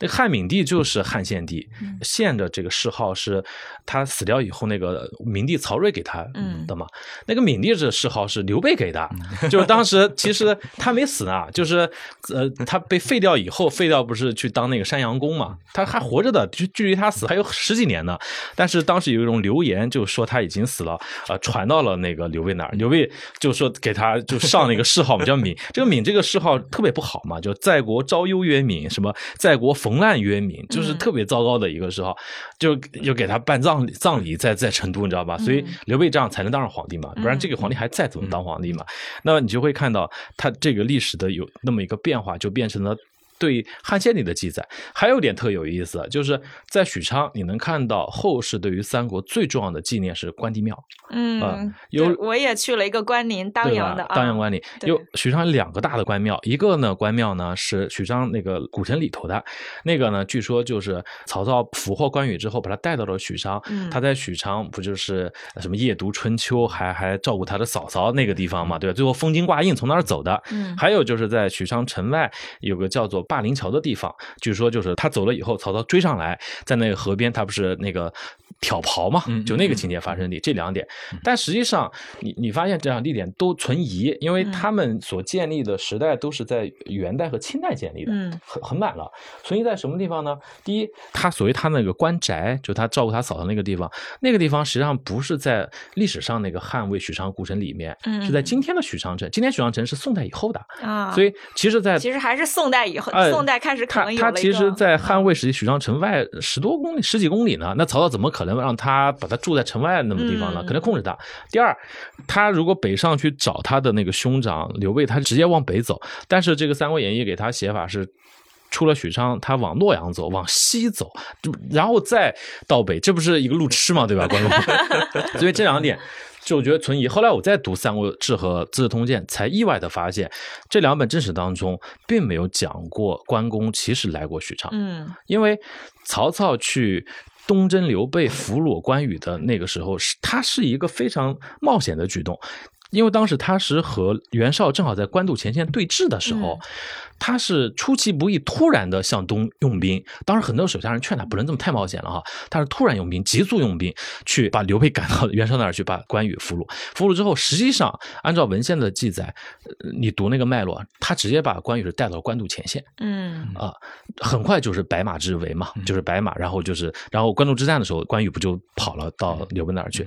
那汉明帝就是汉献帝，献的这个谥号是他死掉以后那个明帝曹睿给他的嘛？那个明帝这谥号。是刘备给的，就是当时其实他没死呢，就是呃他被废掉以后，废掉不是去当那个山阳公嘛？他还活着的，就距离他死还有十几年呢。但是当时有一种流言，就说他已经死了，呃，传到了那个刘备那儿，刘备就说给他就上了一个谥号嘛，叫敏。这个敏这个谥号特别不好嘛，就在国招忧曰敏，什么在国逢难曰敏，就是特别糟糕的一个谥号，就又给他办葬礼，葬礼在在成都，你知道吧？所以刘备这样才能当上皇帝嘛，不然这个皇帝还在。怎么当皇帝嘛？那么你就会看到他这个历史的有那么一个变化，就变成了。对汉献帝的记载，还有点特有意思，就是在许昌，你能看到后世对于三国最重要的纪念是关帝庙。嗯，有我也去了一个关宁当阳的当阳关宁，有许昌两个大的关庙，一个呢关庙呢是许昌那个古城里头的，那个呢据说就是曹操俘获关羽之后，把他带到了许昌，他在许昌不就是什么夜读春秋，还还照顾他的嫂嫂那个地方嘛，对吧？最后封金挂印从那儿走的。嗯，还有就是在许昌城外有个叫做。霸陵桥的地方，据说就是他走了以后，曹操追上来，在那个河边，他不是那个挑袍嘛？就那个情节发生地，这两点。但实际上，你你发现这两地点都存疑，因为他们所建立的时代都是在元代和清代建立的，很很晚了。存疑在什么地方呢？第一，他所谓他那个官宅，就他照顾他嫂嫂那个地方，那个地方实际上不是在历史上那个汉魏许昌古城里面，是在今天的许昌城。今天许昌城是宋代以后的啊，所以其实，在其实还是宋代以后。宋代开始可能有他他其实，在汉魏时期，许昌城外十多公里、十几公里呢。那曹操怎么可能让他把他住在城外那么地方呢？肯定控制他。第二，他如果北上去找他的那个兄长刘备，他直接往北走。但是这个《三国演义》给他写法是，出了许昌，他往洛阳走，往西走，然后再到北，这不是一个路痴吗？对吧，关公？所以这两点。就觉得存疑。后来我再读《三国志》和《资治通鉴》，才意外的发现，这两本正史当中并没有讲过关公其实来过许昌。嗯，因为曹操去东征刘备、俘虏关羽的那个时候，是他是一个非常冒险的举动，因为当时他是和袁绍正好在官渡前线对峙的时候。他是出其不意，突然的向东用兵。当时很多手下人劝他不能这么太冒险了哈。他是突然用兵，急速用兵，去把刘备赶到袁绍那儿去，把关羽俘虏。俘虏之后，实际上按照文献的记载，你读那个脉络，他直接把关羽是带到官渡前线。嗯啊，很快就是白马之围嘛，就是白马，然后就是然后官渡之战的时候，关羽不就跑了到刘备那儿去？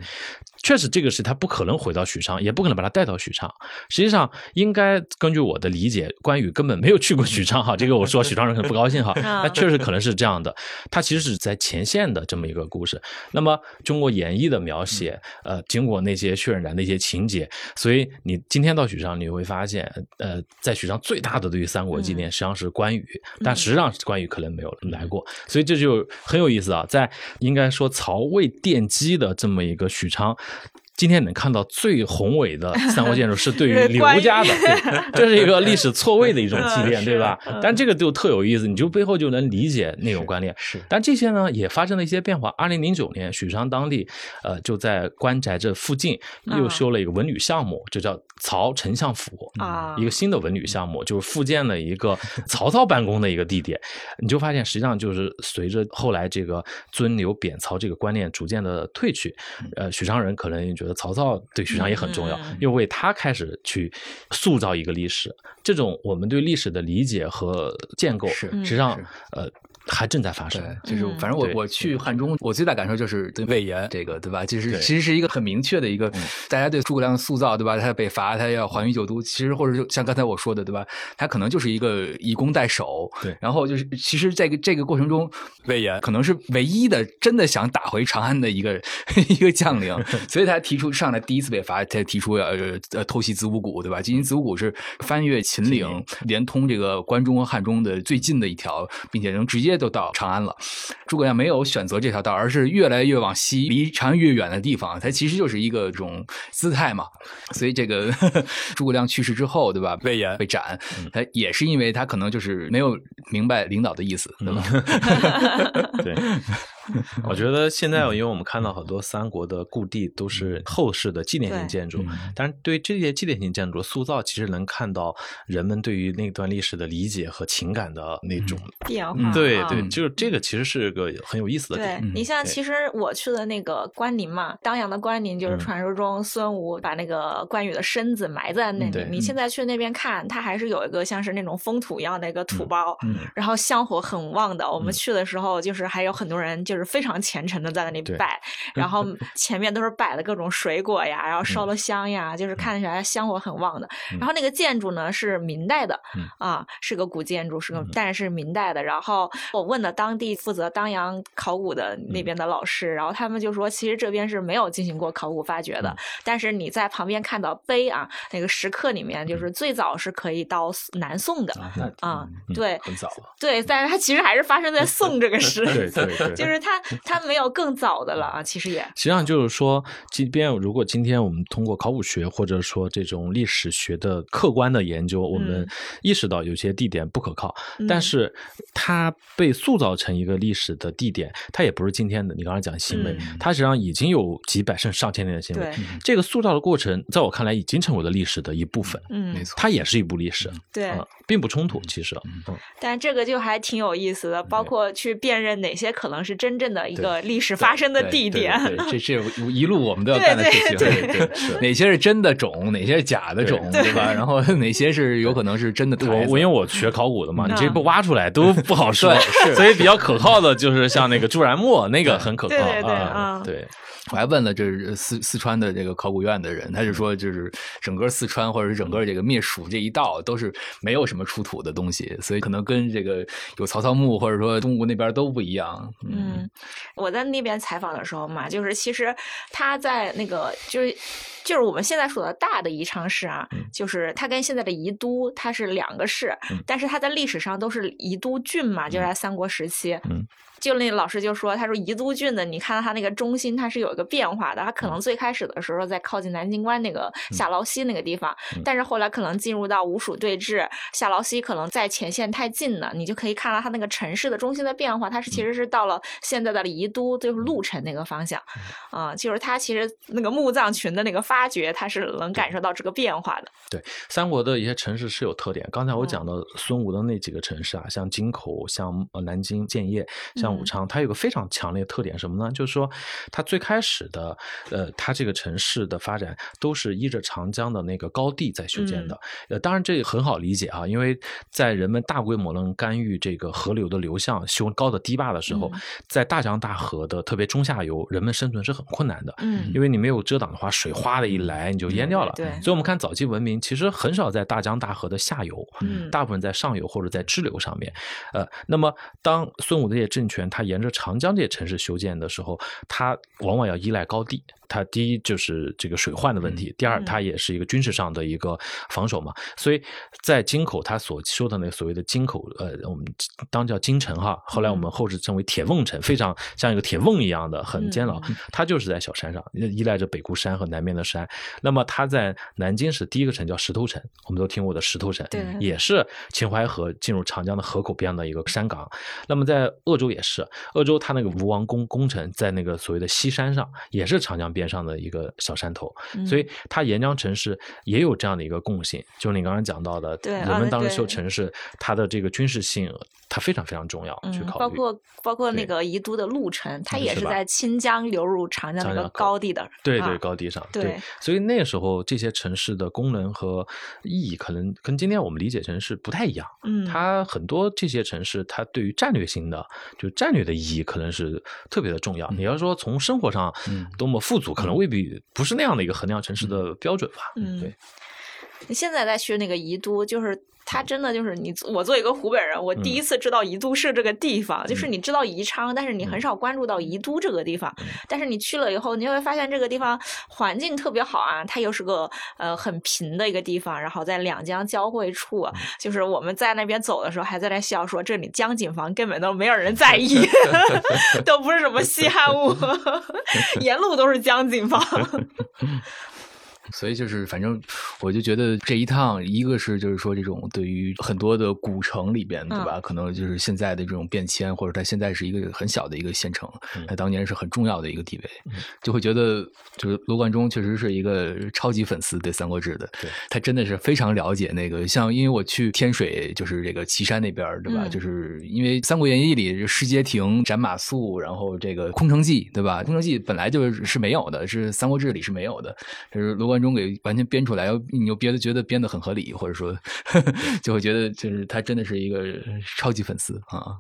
确实，这个是他不可能回到许昌，也不可能把他带到许昌。实际上，应该根据我的理解，关羽根本没有去过许昌哈。这个我说许昌人可能不高兴哈。那确实可能是这样的。他其实是在前线的这么一个故事。那么，中国演义的描写，呃，经过那些渲染的一些情节，所以你今天到许昌，你会发现，呃，在许昌最大的对于三国纪念实际上是关羽，但实际上关羽可能没有来过。所以这就很有意思啊，在应该说曹魏奠基的这么一个许昌。今天能看到最宏伟的 三国建筑是对于 刘家的，这是一个历史错位的一种纪念，对吧？但这个就特有意思，你就背后就能理解那种观念。是，但这些呢也发生了一些变化。二零零九年，许昌当地呃就在官宅这附近又修了一个文旅项目，就叫曹丞相府啊，一个新的文旅项目，就是复建了一个 曹操办公的一个地点。你就发现，实际上就是随着后来这个尊刘贬曹这个观念逐渐的退去，呃，许昌人可能觉得。曹操对许昌也很重要，又为他开始去塑造一个历史。这种我们对历史的理解和建构，实际上呃。还正在发生，就是反正我我去汉中，我最大感受就是对魏延这个，对吧？就是其实是一个很明确的一个，大家对诸葛亮的塑造，对吧？他被罚，他要还于九都，其实或者就像刚才我说的，对吧？他可能就是一个以攻代守，对。然后就是，其实这个这个过程中，魏延可能是唯一的真的想打回长安的一个 一个将领，所以他提出上来第一次被罚，他提出要呃偷袭子午谷，对吧？今天子午谷是翻越秦岭，连通这个关中和汉中的最近的一条，并且能直接。就到长安了，诸葛亮没有选择这条道，而是越来越往西，离长安越远的地方，他其实就是一个这种姿态嘛。所以这个 诸葛亮去世之后，对吧？魏延被斩，他也是因为他可能就是没有明白领导的意思，对吧？对。我觉得现在，因为我们看到很多三国的故地都是后世的纪念性建筑，但是对这些纪念性建筑塑造，其实能看到人们对于那段历史的理解和情感的那种变化。对对，就是这个其实是个很有意思的点。你像，其实我去的那个关宁嘛，当阳的关宁就是传说中孙吴把那个关羽的身子埋在那里。你现在去那边看，它还是有一个像是那种封土一样的一个土包，然后香火很旺的。我们去的时候，就是还有很多人就。就是非常虔诚的在那里拜，然后前面都是摆的各种水果呀，然后烧了香呀，就是看起来香火很旺的。然后那个建筑呢是明代的，啊，是个古建筑，是个但是明代的。然后我问了当地负责当阳考古的那边的老师，然后他们就说，其实这边是没有进行过考古发掘的，但是你在旁边看到碑啊，那个石刻里面就是最早是可以到南宋的啊，对，很早了，对，但是它其实还是发生在 宋这个时，对对对，就是。他 他没有更早的了啊，其实也实际上就是说，即便如果今天我们通过考古学或者说这种历史学的客观的研究，我们意识到有些地点不可靠，但是它被塑造成一个历史的地点，它也不是今天的。你刚才讲行为，它实际上已经有几百甚至上千年的行为。这个塑造的过程，在我看来已经成为了历史的一部分。嗯，没错，它也是一部历史。对，并不冲突，其实。嗯，但这个就还挺有意思的，包括去辨认哪些可能是真。真正的一个历史发生的地点。这这一路我们都要干的事情，对对，哪些是真的种，哪些是假的种，对吧？然后哪些是有可能是真的？我我因为我学考古的嘛，你这不挖出来都不好说，所以比较可靠的就是像那个朱然墓，那个很可靠啊，对。我还问了这四四川的这个考古院的人，他就说，就是整个四川或者是整个这个灭蜀这一道都是没有什么出土的东西，所以可能跟这个有曹操墓或者说东吴那边都不一样。嗯，我在那边采访的时候嘛，就是其实他在那个就是就是我们现在说的大的宜昌市啊，就是它跟现在的宜都它是两个市，但是它在历史上都是宜都郡嘛，就在三国时期。嗯。就那老师就说，他说宜都郡的，你看到它那个中心，它是有一个变化的。它可能最开始的时候在靠近南京关那个下劳西那个地方，但是后来可能进入到吴蜀对峙，下劳西可能在前线太近了，你就可以看到它那个城市的中心的变化。它是其实是到了现在的宜都，就是鹿城那个方向，啊，就是它其实那个墓葬群的那个发掘，它是能感受到这个变化的。对，三国的一些城市是有特点。刚才我讲的孙吴的那几个城市啊，像京口、像南京、建业、像。武昌，它有个非常强烈的特点，什么呢？就是说，它最开始的，呃，它这个城市的发展都是依着长江的那个高地在修建的。呃，当然这很好理解啊，因为在人们大规模能干预这个河流的流向、修高的堤坝的时候，在大江大河的特别中下游，人们生存是很困难的。嗯，因为你没有遮挡的话，水哗的一来，你就淹掉了。对，所以我们看早期文明其实很少在大江大河的下游，嗯，大部分在上游或者在支流上面。呃，那么当孙武的这些政权。它沿着长江这些城市修建的时候，它往往要依赖高地。它第一就是这个水患的问题，第二它也是一个军事上的一个防守嘛。所以在京口，它所说的那个所谓的京口，呃，我们当叫京城哈，后来我们后世称为铁瓮城，非常像一个铁瓮一样的，很坚牢。它就是在小山上，依赖着北固山和南面的山。那么它在南京是第一个城，叫石头城，我们都听过的石头城，对，也是秦淮河进入长江的河口边的一个山港。那么在鄂州也是，鄂州它那个吴王宫宫城在那个所谓的西山上，也是长江。边上的一个小山头，所以它沿江城市也有这样的一个共性，就是你刚刚讲到的，人们当时修城市，它的这个军事性，它非常非常重要。去考虑，包括包括那个宜都的鹿城，它也是在清江流入长江那个高地的，对对，高地上。对，所以那时候这些城市的功能和意义，可能跟今天我们理解城市不太一样。嗯，它很多这些城市，它对于战略性的，就战略的意义，可能是特别的重要。你要说从生活上多么富足。可能未必不是那样的一个衡量城市的标准吧。嗯，对。你现在再去那个宜都，就是。他真的就是你，我作为一个湖北人，我第一次知道宜都市这个地方，就是你知道宜昌，但是你很少关注到宜都这个地方。但是你去了以后，你会发现这个地方环境特别好啊，它又是个呃很平的一个地方，然后在两江交汇处，就是我们在那边走的时候还在那笑说这里江景房根本都没有人在意，都不是什么稀罕物 沿路都是江景房。所以就是，反正我就觉得这一趟，一个是就是说，这种对于很多的古城里边，对吧？可能就是现在的这种变迁，或者它现在是一个很小的一个县城，它当年是很重要的一个地位，就会觉得就是罗贯中确实是一个超级粉丝对《三国志》的，他真的是非常了解那个。像因为我去天水，就是这个岐山那边，对吧？就是因为《三国演义》里世街亭、斩马谡，然后这个空城计，对吧？空城计本来就是是没有的，是《三国志》里是没有的，就是罗贯。观众给完全编出来，你又别的觉得编的很合理，或者说 就会觉得就是他真的是一个超级粉丝啊。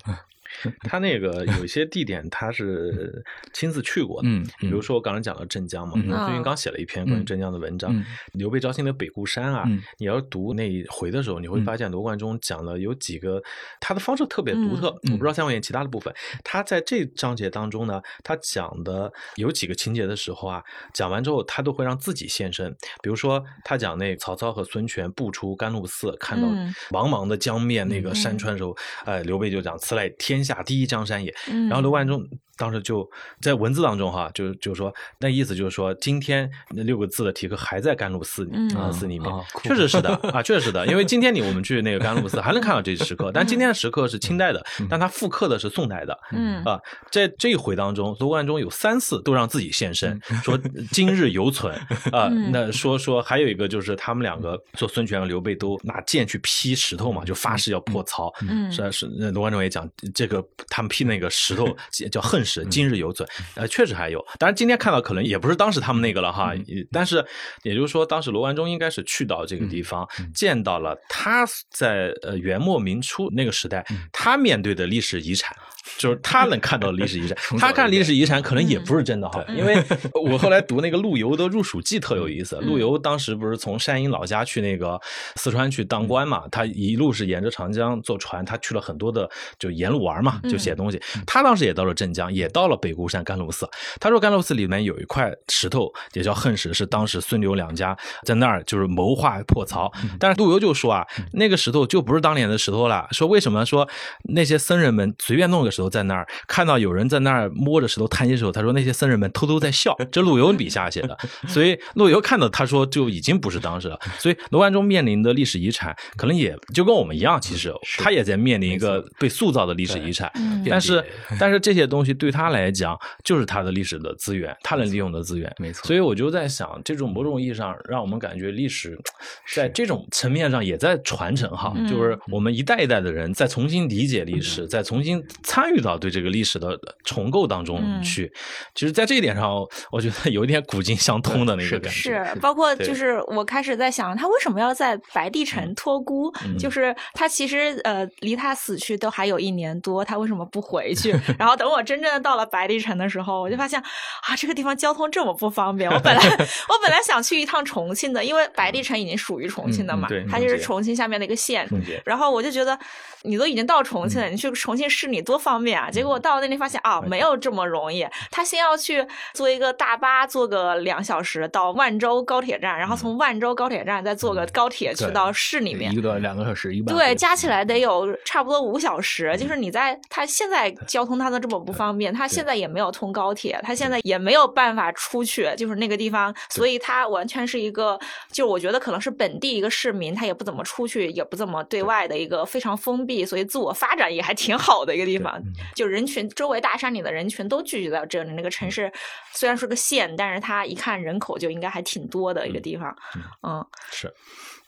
他那个有一些地点，他是亲自去过的。嗯，比如说我刚才讲到镇江嘛，我最近刚写了一篇关于镇江的文章。刘备招亲的北固山啊，你要读那一回的时候，你会发现罗贯中讲了有几个，他的方式特别独特。我不知道三国演其他的部分，他在这章节当中呢，他讲的有几个情节的时候啊，讲完之后他都会让自己现身。比如说他讲那曹操和孙权步出甘露寺，看到茫茫的江面那个山川的时候，哎，刘备就讲：“此乃天。”下第一江山也，然后刘万中当时就在文字当中哈，就就是说那意思就是说，今天那六个字的题刻还在甘露寺寺里面，确实是的啊，确实是的，因为今天你我们去那个甘露寺还能看到这石刻，但今天的石刻是清代的，但它复刻的是宋代的，嗯啊，在这一回当中，罗贯中有三次都让自己现身，说今日犹存 啊，那说说还有一个就是他们两个说孙权和刘备都拿剑去劈石头嘛，就发誓要破曹，是是，罗贯中也讲这个他们劈那个石头 叫恨。史，今日有损。呃，确实还有，当然今天看到可能也不是当时他们那个了哈。但是也就是说，当时罗贯中应该是去到这个地方，见到了他在呃元末明初那个时代他面对的历史遗产。就是他能看到历史遗产，他看历史遗产可能也不是真的哈。因为我后来读那个陆游的入蜀记特有意思。陆游当时不是从山阴老家去那个四川去当官嘛，他一路是沿着长江坐船，他去了很多的就沿路玩嘛，就写东西。他当时也到了镇江，也到了北固山甘露寺。他说甘露寺里面有一块石头也叫恨石，是当时孙刘两家在那儿就是谋划破曹。但是陆游就说啊，那个石头就不是当年的石头了。说为什么？说那些僧人们随便弄个石头。在那儿看到有人在那儿摸着石头叹息的时候，他说那些僧人们偷偷在笑。这陆游笔下写的，所以陆游看到他说就已经不是当时了。所以罗贯中面临的历史遗产可能也就跟我们一样，其实他也在面临一个被塑造的历史遗产。但是但是这些东西对他来讲就是他的历史的资源，他能利用的资源。没错。所以我就在想，这种某种意义上让我们感觉历史 在这种层面上也在传承哈，就是我们一代一代的人在重新理解历史，在重新参与。到对这个历史的重构当中去，其实，在这一点上，我觉得有一点古今相通的那个感觉。是，包括就是我开始在想，他为什么要在白帝城托孤？就是 他其实呃，离他死去都还有一年多，他为什么不回去？然后等我真正的到了白帝城的时候，我就发现啊，这个地方交通这么不方便。我本来 我本来想去一趟重庆的，因为白帝城已经属于重庆的嘛，它就是重庆下面的一个县。然后我就觉得，你都已经到重庆了，你去重庆市里多方便。啊！结果到那里发现啊，没有这么容易。他先要去坐一个大巴，坐个两小时到万州高铁站，然后从万州高铁站再坐个高铁去到市里面，一个多两个小时，一对，加起来得有差不多五小时。就是你在他现在交通他都这么不方便，他现在也没有通高铁，他现在也没有办法出去，就是那个地方，所以他完全是一个，就我觉得可能是本地一个市民，他也不怎么出去，也不怎么对外的一个非常封闭，所以自我发展也还挺好的一个地方。就人群周围大山里的人群都聚集到这里，那个城市虽然是个县，但是它一看人口就应该还挺多的一个地方。嗯，是。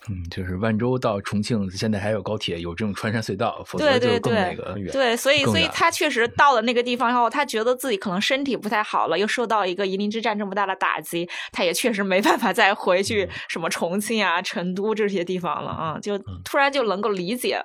嗯，就是万州到重庆，现在还有高铁，有这种穿山隧道，否则就更那个远。对，所以，所以他确实到了那个地方后，他觉得自己可能身体不太好了，又受到一个夷陵之战这么大的打击，他也确实没办法再回去什么重庆啊、成都这些地方了啊，就突然就能够理解。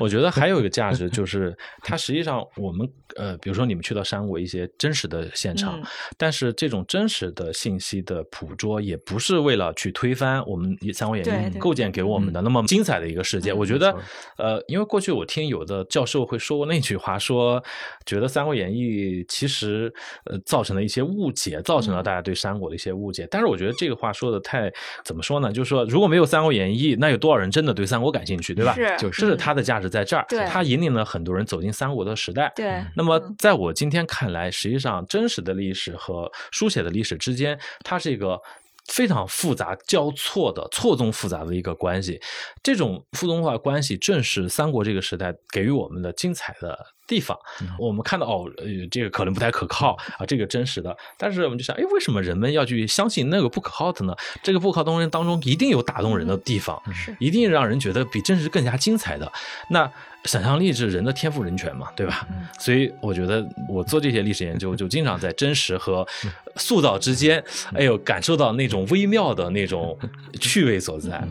我觉得还有一个价值 就是，它实际上我们呃，比如说你们去到山谷一些真实的现场，但是这种真实的信息的捕捉，也不是为了去推翻我们《三国演义》构。建给我们的那么精彩的一个世界，我觉得，呃，因为过去我听有的教授会说过那句话，说觉得《三国演义》其实呃造成了一些误解，造成了大家对三国的一些误解。但是我觉得这个话说的太怎么说呢？就是说，如果没有《三国演义》，那有多少人真的对三国感兴趣，对吧？是，就这是它的价值在这儿，它引领了很多人走进三国的时代。对。那么在我今天看来，实际上真实的历史和书写的历史之间，它是一个。非常复杂交错的错综复杂的一个关系，这种互动化关系正是三国这个时代给予我们的精彩的地方。我们看到哦，呃，这个可能不太可靠啊，这个真实的，但是我们就想，哎，为什么人们要去相信那个不可靠的呢？这个不可靠东西当中一定有打动人的地方，是一定让人觉得比真实更加精彩的。那。想象力是人的天赋人权嘛对吧？所以我觉得我做这些历史研究 就经常在真实和塑造之间哎呦感受到那种微妙的那种趣味所在。